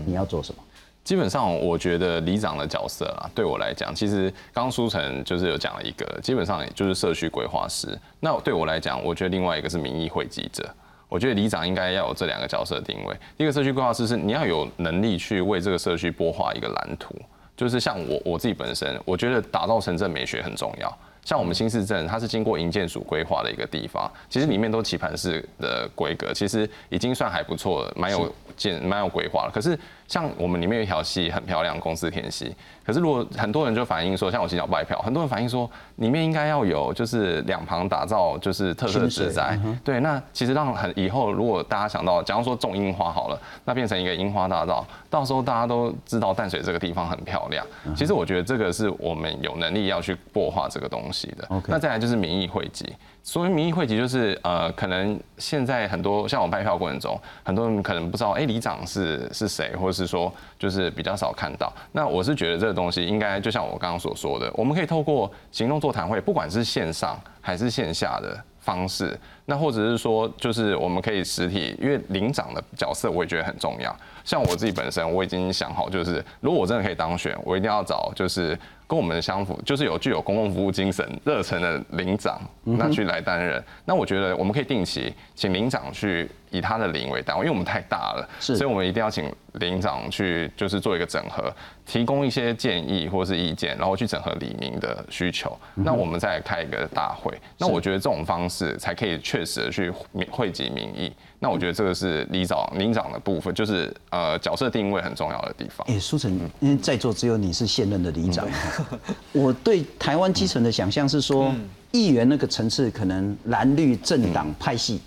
你要做什么？
基本上，我觉得里长的角色啊，对我来讲，其实刚刚舒晨就是有讲了一个，基本上也就是社区规划师。那对我来讲，我觉得另外一个是民意汇集者。我觉得里长应该要有这两个角色的定位。第一个社区规划师是你要有能力去为这个社区擘画一个蓝图，就是像我我自己本身，我觉得打造城镇美学很重要。像我们新市镇，它是经过营建署规划的一个地方，其实里面都棋盘式的规格，其实已经算还不错了，蛮有建蛮有规划了。可是像我们里面有一条溪很漂亮，公司田溪。可是如果很多人就反映说，像我洗脚白票，很多人反映说里面应该要有就是两旁打造就是特色植栽，对，那其实让很以后如果大家想到，假如说种樱花好了，那变成一个樱花大道，到时候大家都知道淡水这个地方很漂亮。其实我觉得这个是我们有能力要去擘画这个东西的。那再来就是民意汇集。所谓民意汇集，就是呃，可能现在很多像我们拍票过程中，很多人可能不知道，哎、里长是是谁，或者是说就是比较少看到。那我是觉得这个东西应该就像我刚刚所说的，我们可以透过行动座谈会，不管是线上还是线下的方式，那或者是说就是我们可以实体，因为领长的角色我也觉得很重要。像我自己本身，我已经想好，就是如果我真的可以当选，我一定要找就是跟我们相符，就是有具有公共服务精神、热忱的领长，那去来担任。那我觉得我们可以定期请领长去以他的领为单位，因为我们太大了，
是
所以我们一定要请领长去就是做一个整合，提供一些建议或是意见，然后去整合李明的需求。那我们再来开一个大会。那我觉得这种方式才可以确实的去汇集民意。那我觉得这个是里长领长的部分，就是呃角色定位很重要的地方。
哎，苏晨，因为在座只有你是现任的里长，我对台湾基层的想象是说，议员那个层次可能蓝绿政党派系。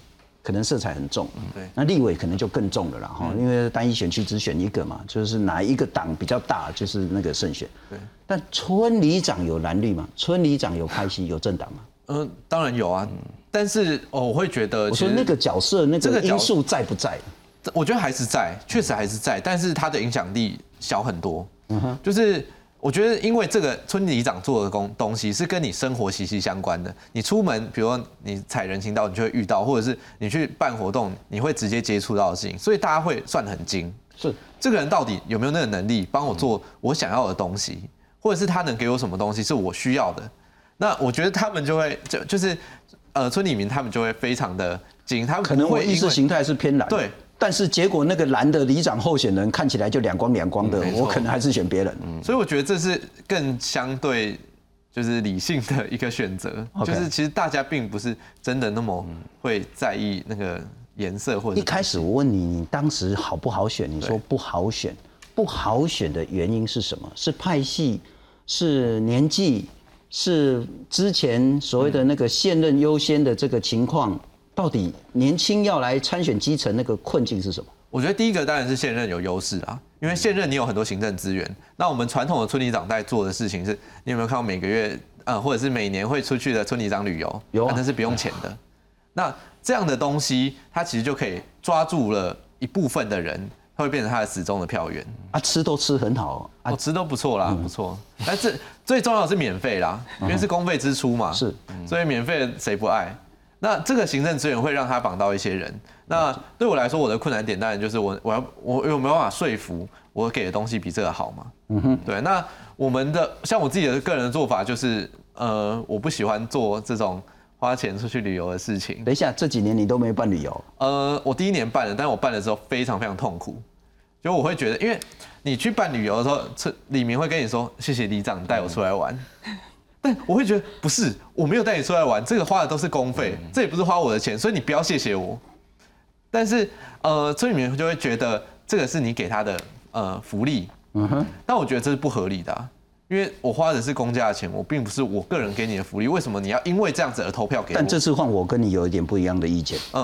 可能色彩很重，
对
那立委可能就更重了啦哈，因为单一选区只选一个嘛，就是哪一个党比较大，就是那个胜选。
对，
但村里长有蓝绿吗？村里长有派系有政党吗？
嗯，当然有啊，但是哦，我会觉得，
我说那个角色那
这个
因素在不在？
我觉得还是在，确实还是在，但是它的影响力小很多。嗯哼，就是我觉得，因为这个村里长做的工东西是跟你生活息息相关的。你出门，比如说你踩人行道，你就会遇到，或者是你去办活动，你会直接接触到的事情，所以大家会算得很精。
是
这个人到底有没有那个能力帮我做我想要的东西，或者是他能给我什么东西是我需要的？那我觉得他们就会就就是呃村里民他们就会非常的精，他们
可能
会
意识形态是偏蓝，
对，
但是结果那个蓝的里长候选人看起来就两光两光的，
嗯
我可能还是选别人。
所以我觉得这是更相对就是理性的一个选择。就是其实大家并不是真的那么会在意那个颜色或者
一开始我问你，你当时好不好选？你说不好选，不好选的原因是什么？是派系，是年纪，是之前所谓的那个现任优先的这个情况？到底年轻要来参选基层那个困境是什么？
我觉得第一个当然是现任有优势啊，因为现任你有很多行政资源。那我们传统的村里长在做的事情是，你有没有看到每个月呃或者是每年会出去的村里长旅游？
有啊
那是不用钱的。那这样的东西，它其实就可以抓住了一部分的人，它会变成他的始终的票源。
啊，吃都吃很好啊，
哦，吃都不错啦，不错。但是最重要的是免费啦，因为是公费支出嘛，
是，
所以免费谁不爱？那这个行政资源会让他绑到一些人。那对我来说，我的困难点当然就是我我要我有没有办法说服我给的东西比这个好嘛？嗯哼，对。那我们的像我自己的个人的做法就是，呃，我不喜欢做这种花钱出去旅游的事情。
等一下，这几年你都没办旅游？
呃，我第一年办了，但是我办的时候非常非常痛苦，就我会觉得，因为你去办旅游的时候，这李明会跟你说谢谢里长带我出来玩，但我会觉得不是，我没有带你出来玩，这个花的都是公费，这也不是花我的钱，所以你不要谢谢我。但是呃，村里面就会觉得这个是你给他的呃福利，嗯哼，但我觉得这是不合理的、啊。因为我花的是公家的钱，我并不是我个人给你的福利，为什么你要因为这样子而投票给我？
但这次换我跟你有一点不一样的意见。
嗯，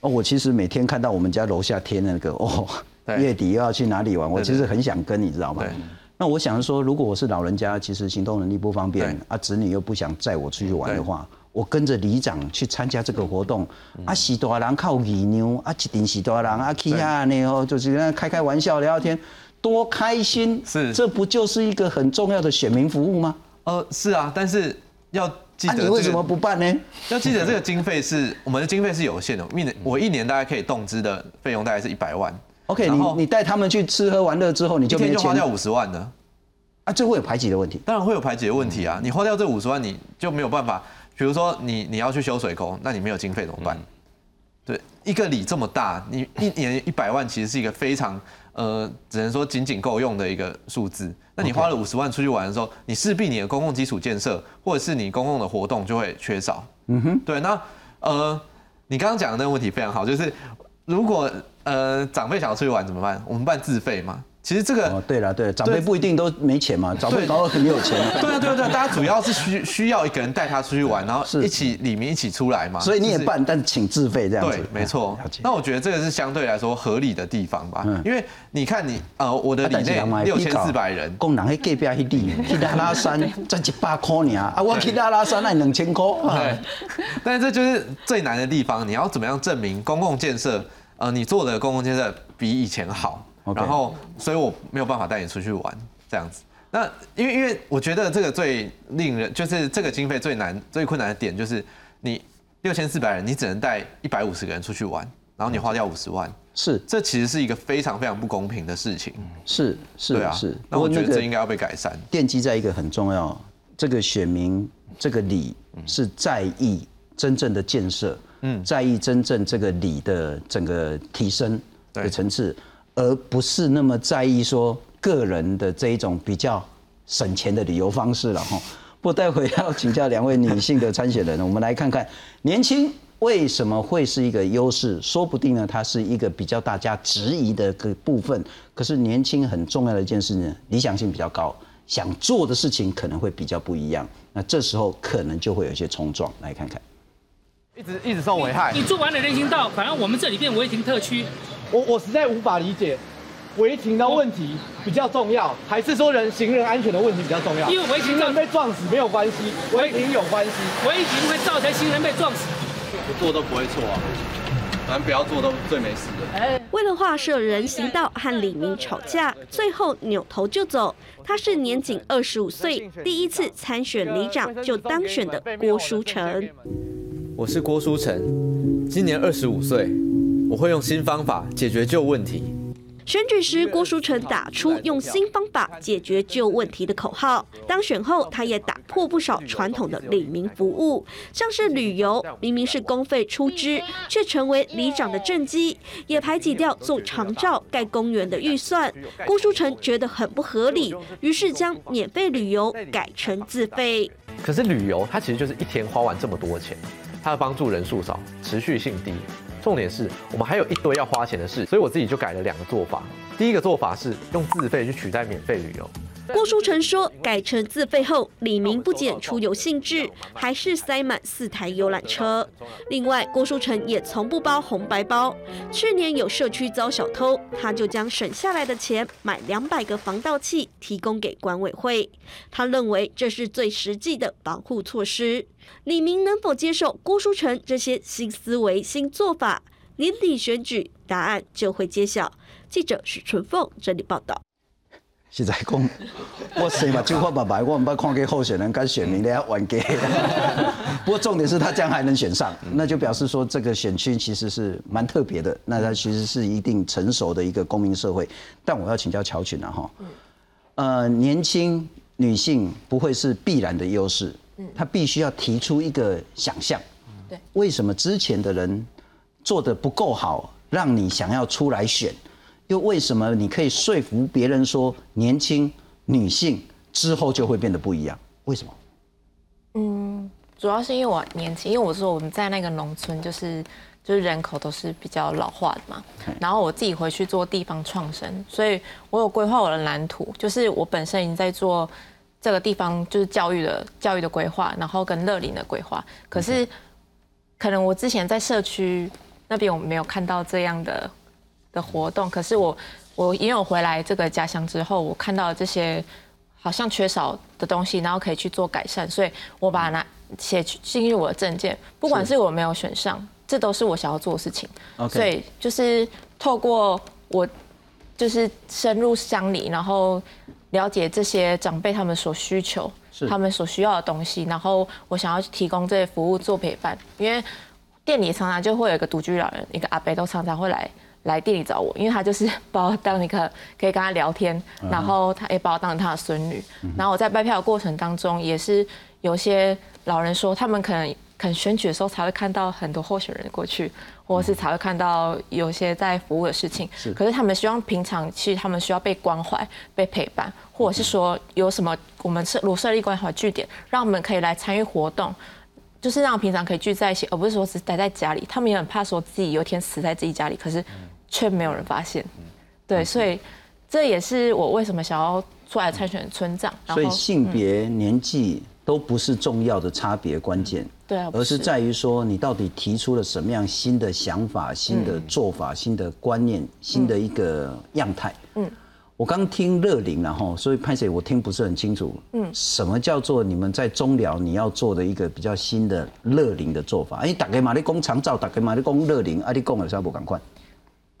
哦，我其实每天看到我们家楼下贴那个哦，月底又要去哪里玩，我其实很想跟，你知道吗？
对？
那我想说，如果我是老人家，其实行动能力不方便啊，子女又不想载我出去玩的话，我跟着里长去参加这个活动，
嗯。
啊，喜大人靠义牛，啊，一定喜大人啊，去啊那哦，就是跟他开开玩笑聊聊天，多开心！
是
这不就是一个很重要的选民服务吗？
呃，是啊，但是要记
啊，
得、这个
你为什么不办呢？
要记得这个经费是我们的经费是有限的，一年我一年大概可以动支的费用大概是一百万
OK，你你带他们去吃喝玩乐之后，你就没钱
天就花掉五十万呢。
啊，这会有排挤的问题。
当然会有排挤的问题啊，你花掉这五十万，你就没有办法。比如说你你要去修水沟，那你没有经费怎么办？对，一个里这么大，你一年一百万其实是一个非常呃，只能说仅仅够用的一个数字。那你花了五十万出去玩的时候，你势必你的公共基础建设或者是你公共的活动就会缺少。嗯哼，对，那呃，你刚刚讲的那个问题非常好，就是如果呃长辈想要出去玩怎么办？我们办自费嘛。其实这个
哦，对了，对了，长辈不一定都没钱嘛，长辈
对
搞不好很有钱啊。
对啊，对啊，对啊，大家主要是需需要一个人带他出去玩，然后一起里面一起出来嘛。
所以你也
就是
办，但请自费这样子。
对，没错。那我觉得这个是相对来说合理的地方吧，
嗯
因为你看你呃，我的
啊
里内六千四百人，
工人迄隔壁去地 去拉拉山才一百块尔，啊，我去拉拉山那两千块。
对，但是这就是最难的地方，你要怎么样证明公共建设，呃，你做的公共建设比以前好然后，所以我没有办法带你出去玩这样子。那因为因为我觉得这个最令人就是这个经费最难最困难的点就是你六千四百人，你只能带一百五十个人出去玩，然后你花掉五十万，
是
这其实是一个非常非常不公平的事情。
是是
对啊，
是，
那我觉得这应该要被改善。
奠基在一个很重要，这个选民这个理是在意真正的建设，嗯，在意真正这个理的整个提升的
对
层次，而不是那么在意说个人的这一种比较省钱的旅游方式了哈。不过待会要请教两位女性的参选人，我们来看看年轻为什么会是一个优势？说不定呢，它是一个比较大家质疑的个部分。可是年轻很重要的一件事呢，理想性比较高，想做的事情可能会比较不一样。那这时候可能就会有一些冲撞。来看看，
一直一直受危害。
你做完了人行道，反而我们这里变违停特区。
我我实在无法理解，违停的问题比较重要，还是说人行人安全的问题比较重要？
因为违停
行人被撞死没有关系，违停有关系。
违停会造成行人被撞死。
不做都不会错啊，反正不要做都最没事的。
为了画设人行道和李明吵架，最后扭头就走。他是年仅二十五岁，第一次参选里长就当选的郭书成。
我是郭书成，今年二十五岁，我会用新方法解决旧问题。
选举时，郭书成打出用新方法解决旧问题的口号。当选后，他也打破不少传统的里民服务，像是旅游，明明是公费出资，却成为里长的政绩，也排挤掉做长照、盖公园的预算。郭书成觉得很不合理，于是将免费旅游改成自费。
可是旅游它其实就是一天花完这么多钱，它的帮助人数少，持续性低。重点是我们还有一堆要花钱的事，所以我自己就改了两个做法。第一个做法是用自费去取代免费旅游。
郭书成说，改成自费后，李明不减出游兴致，还是塞满四台游览车。另外，郭书成也从不包红白包。去年有社区遭小偷，他就将省下来的钱买两百个防盗器，提供给管委会。他认为这是最实际的保护措施。李明能否接受郭书成这些新思维、新做法？年底选举答案就会揭晓。记者许春凤整理报道。
实在讲，我生嘛就发白白，我唔捌看过候选人跟选民咧玩 gay。不过重点是他这样还能选上，那就表示说这个选区其实是蛮特别的。那他其实是一定成熟的一个公民社会。但我要请教乔群了哈，呃，年轻女性不会是必然的优势，她必须要提出一个想象。
对，
为什么之前的人做的不够好，让你想要出来选？又为什么你可以说服别人说年轻女性之后就会变得不一样？为什么？
嗯，主要是因为我年轻，因为我说我们在那个农村，就是就是人口都是比较老化的嘛。然后我自己回去做地方创生，所以我有规划我的蓝图，就是我本身已经在做这个地方就是教育的教育的规划，然后跟乐龄的规划。可是可能我之前在社区那边我没有看到这样的。的活动，可是我我因为我回来这个家乡之后，我看到这些好像缺少的东西，然后可以去做改善，所以我把它写进入我的证件。不管是我没有选上，这都是我想要做的事情。所以就是透过我就是深入乡里，然后了解这些长辈他们所需求，他们所需要的东西，然后我想要提供这些服务做陪伴。因为店里常常就会有一个独居老人，一个阿伯都常常会来。来店里找我，因为他就是 把我当一个可以跟他聊天，然后他也把我当成他的孙女。然后我在卖票的过程当中，也是有些老人说，他们可能可能选举的时候才会看到很多候选人过去，或者是才会看到有些在服务的事情。可是他们希望平常其实他们需要被关怀、被陪伴，或者是说有什么我们设如设立关怀据点，让我们可以来参与活动，就是让平常可以聚在一起，而不是说只待在家里。他们也很怕说自己有一天死在自己家里，可是。却没有人发现，对，所以这也是我为什么想要出来参选村长。
所以性别、年纪都不是重要的差别关键，
对啊，
而是在于说你到底提出了什么样新的想法、新的做法、新的观念、新的一个样态。嗯，我刚听乐龄然后，所以潘姐我听不是很清楚。嗯，什么叫做你们在中寮你要做的一个比较新的乐龄的做法？哎，大概嘛你工长照，大概嘛你工乐龄，啊，你讲的啥不赶快？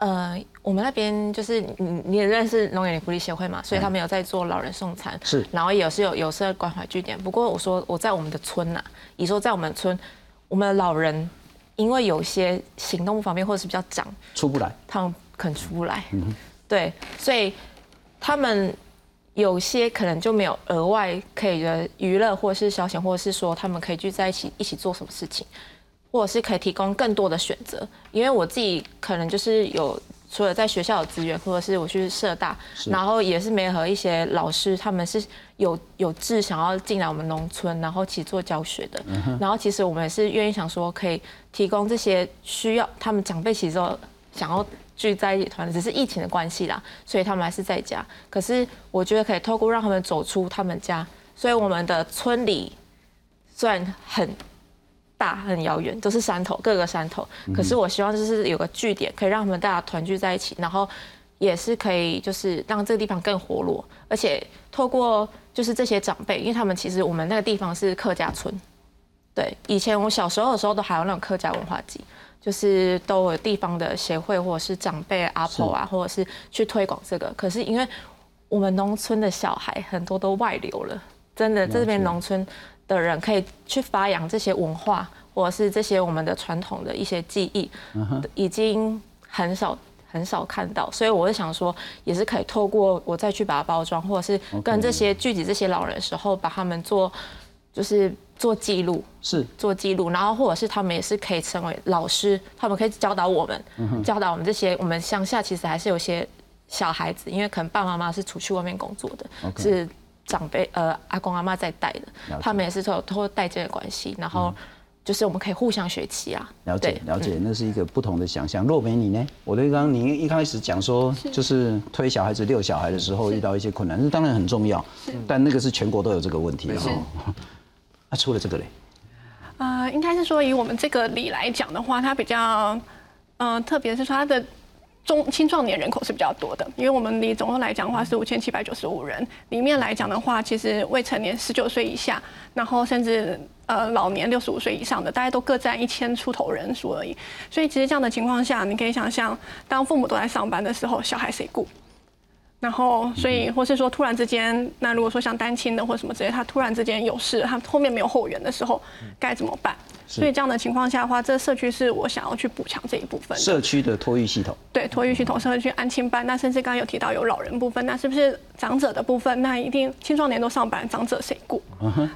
呃，我们那边就是你你也认识龙眼福利协会嘛，所以他们有在做老人送餐，
是，
然后也是有有设关怀据点。不过我说我在我们的村呐，你说在我们村，我们的老人因为有些行动不方便或者是比较长，
出不来，
他们肯出不来，嗯对，所以他们有些可能就没有额外可以的娱乐或者是消遣，或者是说他们可以聚在一起一起做什么事情。或者是可以提供更多的选择，因为我自己可能就是有除了在学校有资源，或者是我去社大，然后也是没和一些老师，他们是有有志想要进来我们农村，然后一起做教学的。然后其实我们也是愿意想说，可以提供这些需要他们长辈其实都想要聚在一起团，只是疫情的关系啦，所以他们还是在家。可是我觉得可以透过让他们走出他们家，所以我们的村里虽然很。大很遥远，都是山头，各个山头。可是我希望就是有个据点，可以让他们大家团聚在一起，然后也是可以就是让这个地方更活络。而且透过就是这些长辈，因为他们其实我们那个地方是客家村，对，以前我小时候的时候都还有那种客家文化祭，就是都有地方的协会或者是长辈阿婆啊，或者是去推广这个。可是因为我们农村的小孩很多都外流了，真的这边农村。的人可以去发扬这些文化，或者是这些我们的传统的一些记忆，已经很少很少看到，所以我是想说，也是可以透过我再去把它包装，或者是跟这些聚集这些老人的时候，把他们做就是做记录，
是。
做记录，然后或者是他们也是可以成为老师，他们可以教导我们，教导我们这些我们乡下其实还是有些小孩子，因为可能爸爸妈妈是出去外面工作的，是。长辈呃，阿公阿妈在带的，他们也是透过代间的关系，然后就是我们可以互相学习啊。
了解了解，那是一个不同的想象。若梅你呢？我对刚刚您一开始讲说，就是推小孩子遛小孩的时候遇到一些困难，那当然很重要，但那个是全国都有这个问题。哈。那，除了这个嘞？
呃，应该是说以我们这个里来讲的话，它比较，嗯，特别是说它的。中青壮年人口是比较多的，因为我们离总共来讲的话是五千七百九十五人，里面来讲的话，其实未成年十九岁以下，然后甚至呃老年六十五岁以上的，大家都各占一千出头人数而已。所以其实这样的情况下，你可以想象，当父母都在上班的时候，小孩谁顾？然后，所以或是说突然之间，那如果说像单亲的或什么之类，他突然之间有事，他后面没有后援的时候，该怎么办？所以这样的情况下的话，这社区是我想要去补强这一部分。
社区的托育系统。
对，托育系统、社区安亲班，那甚至刚刚有提到有老人部分，那是不是长者的部分？那一定青壮年都上班，长者谁顾？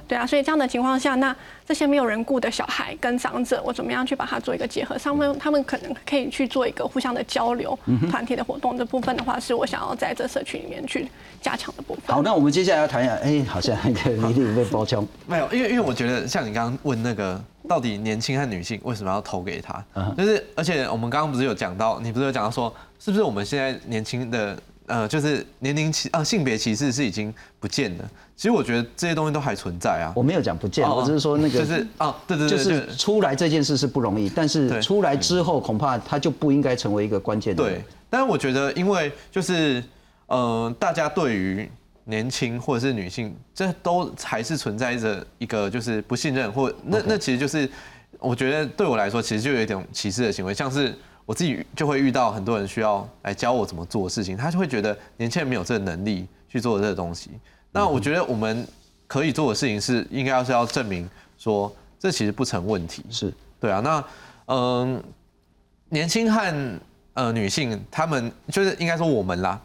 对啊，所以这样的情况下，那这些没有人顾的小孩跟长者，我怎么样去把它做一个结合？他们他们可能可以去做一个互相的交流，团体的活动这部分的话，是我想要在这社区里面去加强的部分。
好，那我们接下来要谈一下，哎，好像那个李丽被包枪。
没有，因为因为我觉得像你刚刚问那个。到底年轻和女性为什么要投给他？就是而且我们刚刚不是有讲到，你不是有讲到说，是不是我们现在年轻的呃，就是年龄歧啊性别歧视是已经不见了？其实我觉得这些东西都还存在啊。
我没有讲不见，我只是说那个
就是啊，对对
对，就是出来这件事是不容易，但是出来之后恐怕它就不应该成为一个关键。
对，但是我觉得因为就是呃，大家对于。年轻或者是女性，这都还是存在着一个就是不信任，或那那其实就是我觉得对我来说，其实就有一种歧视的行为，像是我自己就会遇到很多人需要来教我怎么做事情，他就会觉得年轻人没有这个能力去做这个东西。那我觉得我们可以做的事情是，应该要是要证明说这其实不成问题。
是
对啊，那嗯，年轻和呃女性，他们就是应该说我们啦。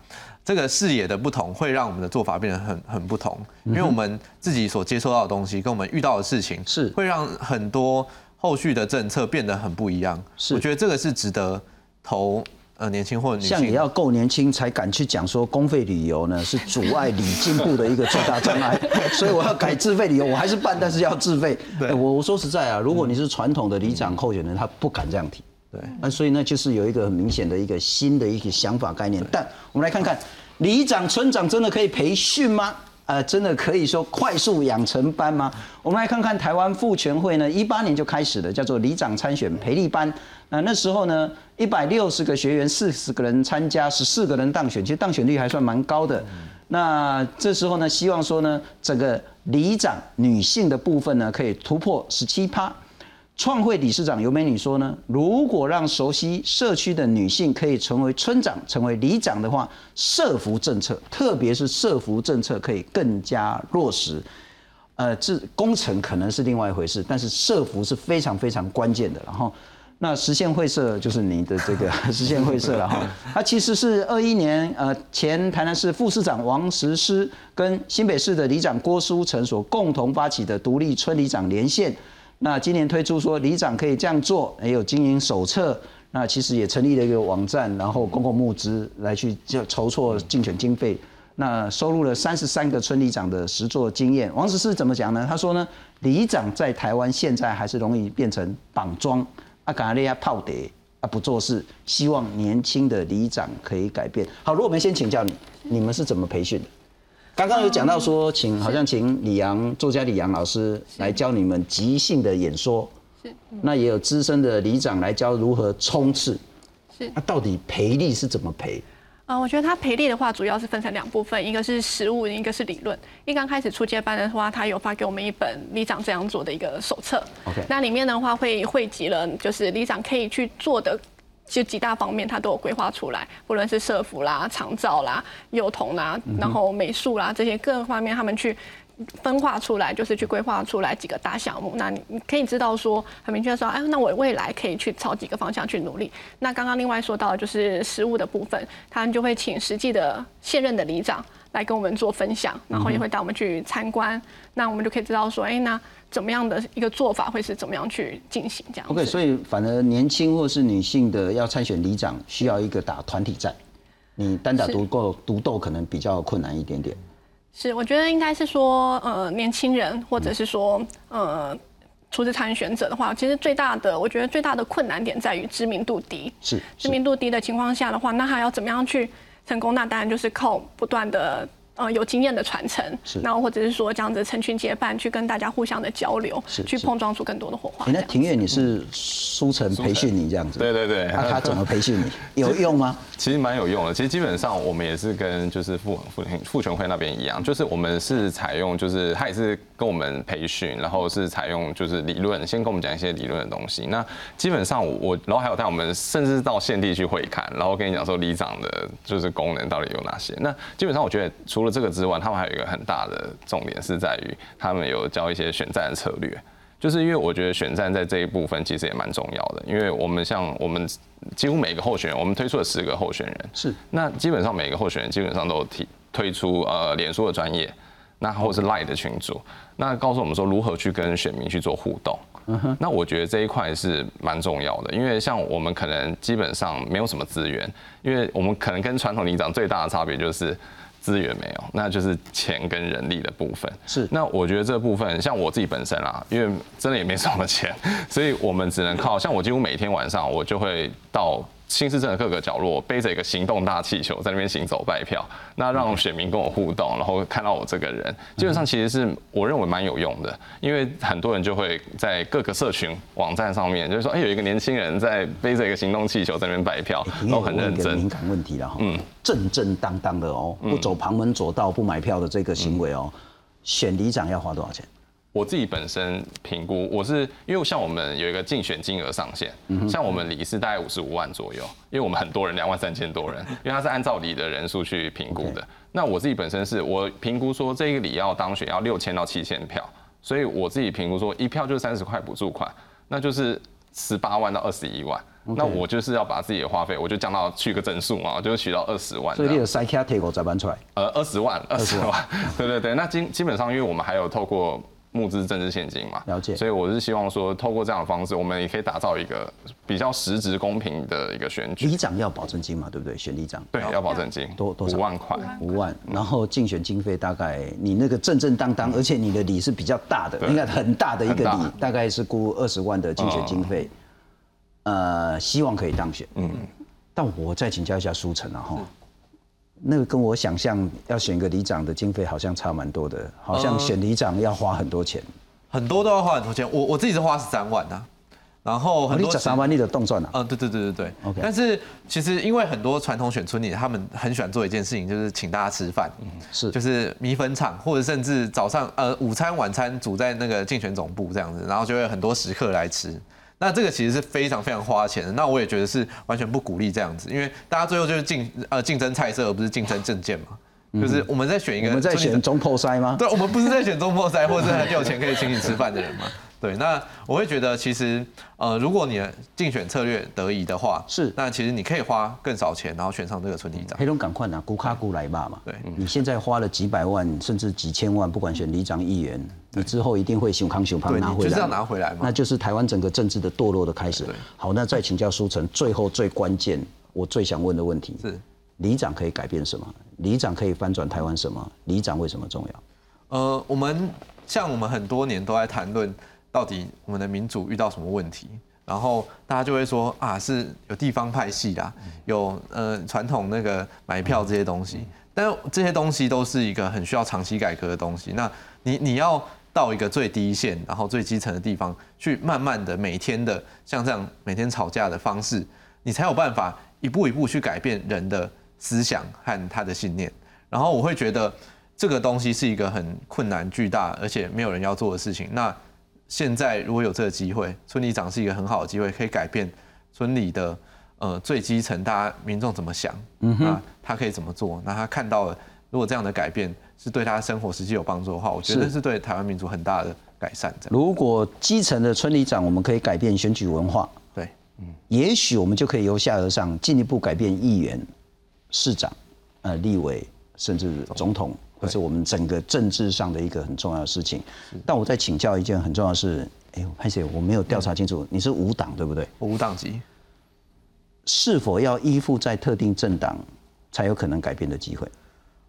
这个视野的不同，会让我们的做法变得很很不同，因为我们自己所接收到的东西，跟我们遇到的事情，
是
会让很多后续的政策变得很不一样。
是，
我觉得这个是值得投呃年轻或者女性。
像也要够年轻才敢去讲说公费旅游呢，是阻碍你进步的一个最大障碍。所以我要改自费旅游，我还是办，但是要自费。对，我我说实在啊，如果你是传统的里长候选人，他不敢这样提。
对，
那所以呢，就是有一个很明显的一个新的一个想法概念。但我们来看看。里长、村长真的可以培训吗？呃，真的可以说快速养成班吗？我们来看看台湾妇权会呢，一八年就开始了，叫做里长参选培力班。那那时候呢，一百六十个学员，四十个人参加，十四个人当选，其实当选率还算蛮高的。那这时候呢，希望说呢，整个里长女性的部分呢，可以突破十七趴。创会理事长尤美女说呢，如果让熟悉社区的女性可以成为村长、成为里长的话，社服政策，特别是社服政策可以更加落实。呃，这工程可能是另外一回事，但是社服是非常非常关键的。然后，那实现会社就是你的这个 实现会社了哈。它其实是二一年呃前台南市副市长王石师跟新北市的里长郭书成所共同发起的独立村里长连线。那今年推出说里长可以这样做，也有经营手册。那其实也成立了一个网站，然后公共募资来去就筹措竞选经费。那收录了三十三个村里长的实作经验。王石是怎么讲呢？他说呢，里长在台湾现在还是容易变成绑桩，啊，赶利亚泡碟，啊，不做事。希望年轻的里长可以改变。好，如果我们先请教你，你们是怎么培训的？刚刚有讲到说，请好像请李阳作家李阳老师来教你们即兴的演说，是，那也有资深的里长来教如何冲刺，是，那到底培力是怎么培？
啊，我觉得他培力的话，主要是分成两部分，一个是实务，一个是理论。一刚开始初阶班的话，他有发给我们一本里长这样做的一个手册
，OK，
那里面的话会汇集了，就是里长可以去做的。就几大方面，他都有规划出来，不论是社服啦、长照啦、幼童啦，然后美术啦这些各方面，他们去分化出来，就是去规划出来几个大项目。那你你可以知道说，很明确说，哎，那我未来可以去朝几个方向去努力。那刚刚另外说到就是实务的部分，他们就会请实际的现任的里长来跟我们做分享，然后也会带我们去参观。那我们就可以知道说，哎，那。怎么样的一个做法会是怎么样去进行这样
？OK，所以反而年轻或是女性的要参选里长，需要一个打团体战，你单打独斗独斗可能比较困难一点点。
是，我觉得应该是说，呃，年轻人或者是说，呃，初次参选者的话，其实最大的，我觉得最大的困难点在于知名度低。
是，
知名度低的情况下的话，那还要怎么样去成功？那当然就是靠不断的。呃有经验的传承
是，
然后或者是说这样子成群结伴去跟大家互相的交流，去碰撞出更多的火花
你。那庭院你是苏晨培训你这样子，
对对对
那他怎么培训你？有用吗？
其实蛮有用的。其实基本上我们也是跟就是傅傅傅全会那边一样，就是我们是采用就是他也是跟我们培训，然后是采用就是理论，先跟我们讲一些理论的东西。那基本上我然后还有带我们甚至到现地去会看，然后跟你讲说里长的就是功能到底有哪些。那基本上我觉得除了这个之外，他们还有一个很大的重点是在于他们有教一些选战的策略。就是因为我觉得选战在这一部分其实也蛮重要的，因为我们像我们几乎每个候选人，我们推出了十个候选人，
是
那基本上每个候选人基本上都有提推出呃脸书的专业，那或是 Line 的群组，那告诉我们说如何去跟选民去做互动。那我觉得这一块是蛮重要的，因为像我们可能基本上没有什么资源，因为我们可能跟传统里长最大的差别就是。资源没有，那就是钱跟人力的部分。
是，
那我觉得这部分，像我自己本身啦，因为真的也没什么钱，所以我们只能靠，像我几乎每天晚上我就会到新市镇的各个角落，背着一个行动大气球在那边行走拜票，那让选民跟我互动，然后看到我这个人，基本上其实是我认为蛮有用的，因为很多人就会在各个社群网站上面，就是说，哎，有一个年轻人在背着一个行动气球在那边拜票，然后很认真。
敏感问题了哈，嗯，正正当当的哦，不走旁门左道、不买票的这个行为哦，选里长要花多少钱？
我自己本身评估，我是因为像我们有一个竞选金额上限，像我们里是大概五十五万左右，因为我们很多人两万三千多人，因为他是按照里的人数去评估的。那我自己本身是我评估说这个里要当选要六千到七千票，所以我自己评估说一票就是三十块补助款，那就是十八万到二十一万。那我就是要把自己的花费，我就降到去个整数嘛，就取到二十万。
所以你有塞卡提五十万出来？
呃，二十万，二十万。对对对，那基基本上因为我们还有透过。募资政治现金嘛，
了解。
所以我是希望说，透过这样的方式，我们也可以打造一个比较实质公平的一个选举。
里长要保证金嘛，对不对？选里长
对要保证金，
多多少？
五万块，
五万。然后竞选经费大概你那个正正当当，而且你的里是比较大的，应该很大的一个里，大概是估二十万的竞选经费。呃，希望可以当选。嗯。但我再请教一下苏晨啊，哈。那个跟我想象要选个里长的经费好像差蛮多的，好像选里长要花很多钱，
很多都要花很多钱。我我自己是花十三万呐，然后很多
十三万你的动作呢？
嗯，对对对对对。OK。但是其实因为很多传统选村里，他们很喜欢做一件事情，就是请大家吃饭，
是
就是米粉厂，或者甚至早上呃午餐晚餐煮在那个竞选总部这样子，然后就会很多食客来吃。那这个其实是非常非常花钱的，那我也觉得是完全不鼓励这样子，因为大家最后就是竞呃竞争菜色，而不是竞争证件嘛。就是我们在选一个，
我们在选中破塞吗？
对，我们不是在选中破塞，或者是很有钱可以请你吃饭的人嘛。对，那我会觉得其实，呃，如果你的竞选策略得宜的话，
是，
那其实你可以花更少钱，然后选上这个村里长。
黑龙赶快拿古卡古来吧嘛。
对，
你现在花了几百万，甚至几千万，不管选里长、议员，你之后一定会熊康熊胖拿回来。
就是要拿回来嘛。
那就是台湾整个政治的堕落的开始。好，那再请教苏成，最后最关键，我最想问的问题
是：
里长可以改变什么？里长可以翻转台湾什么？里长为什么重要？
呃，我们像我们很多年都在谈论。到底我们的民主遇到什么问题？然后大家就会说啊，是有地方派系啦，有呃传统那个买票这些东西。但这些东西都是一个很需要长期改革的东西。那你你要到一个最低线，然后最基层的地方去，慢慢的每天的像这样每天吵架的方式，你才有办法一步一步去改变人的思想和他的信念。然后我会觉得这个东西是一个很困难巨大，而且没有人要做的事情。那现在如果有这个机会，村里长是一个很好的机会，可以改变村里的呃最基层大家民众怎么想，嗯哼他可以怎么做？那他看到了，如果这样的改变是对他生活实际有帮助的话，我觉得是对台湾民族很大的改善。
如果基层的村里长我们可以改变选举文化，
对，
嗯，也许我们就可以由下而上进一步改变议员、市长、呃立委，甚至总统。或是我们整个政治上的一个很重要的事情，但我在请教一件很重要的事，哎，潘姐，我没有调查清楚，你是无党对不对？
无党籍，
是否要依附在特定政党才有可能改变的机会？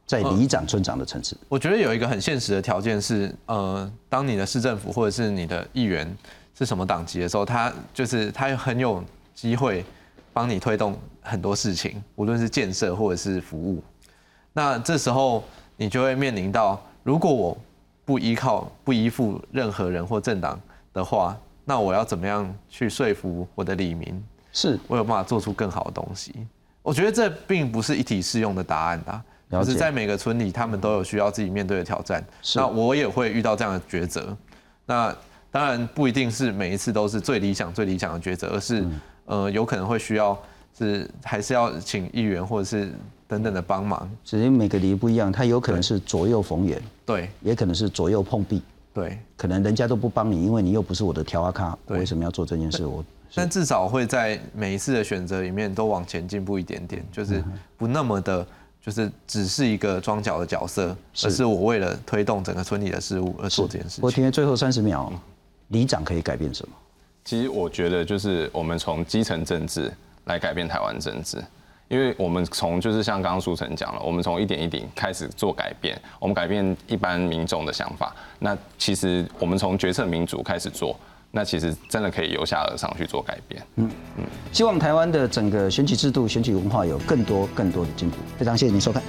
在里长、村长的层次，
我觉得有一个很现实的条件是，呃，当你的市政府或者是你的议员是什么党籍的时候，他就是他很有机会帮你推动很多事情，无论是建设或者是服务。那这时候。你就会面临到，如果我不依靠、不依附任何人或政党的话，那我要怎么样去说服我的李民？
是
我有办法做出更好的东西？我觉得这并不是一体适用的答案啊，就是在每个村里，他们都有需要自己面对的挑战。那我也会遇到这样的抉择。那当然不一定是每一次都是最理想、最理想的抉择，而是呃有可能会需要是还是要请议员或者是等等的帮忙。
只是每个里不一样，它有可能是左右逢源，
对，
也可能是左右碰壁，
对，
可能人家都不帮你，因为你又不是我的调阿卡，我为什么要做这件事？我。
但至少会在每一次的选择里面都往前进步一点点，就是不那么的，就是只是一个装脚的角色，而是我为了推动整个村里的事物而做这件事情。
我听最后三十秒，里长可以改变什么？
其实我觉得就是我们从基层政治来改变台湾政治，因为我们从就是像刚刚苏成讲了，我们从一点一点开始做改变，我们改变一般民众的想法。那其实我们从决策民主开始做。那其实真的可以由下而上去做改变。嗯
嗯，希望台湾的整个选举制度、选举文化有更多更多的进步。非常谢谢您收看。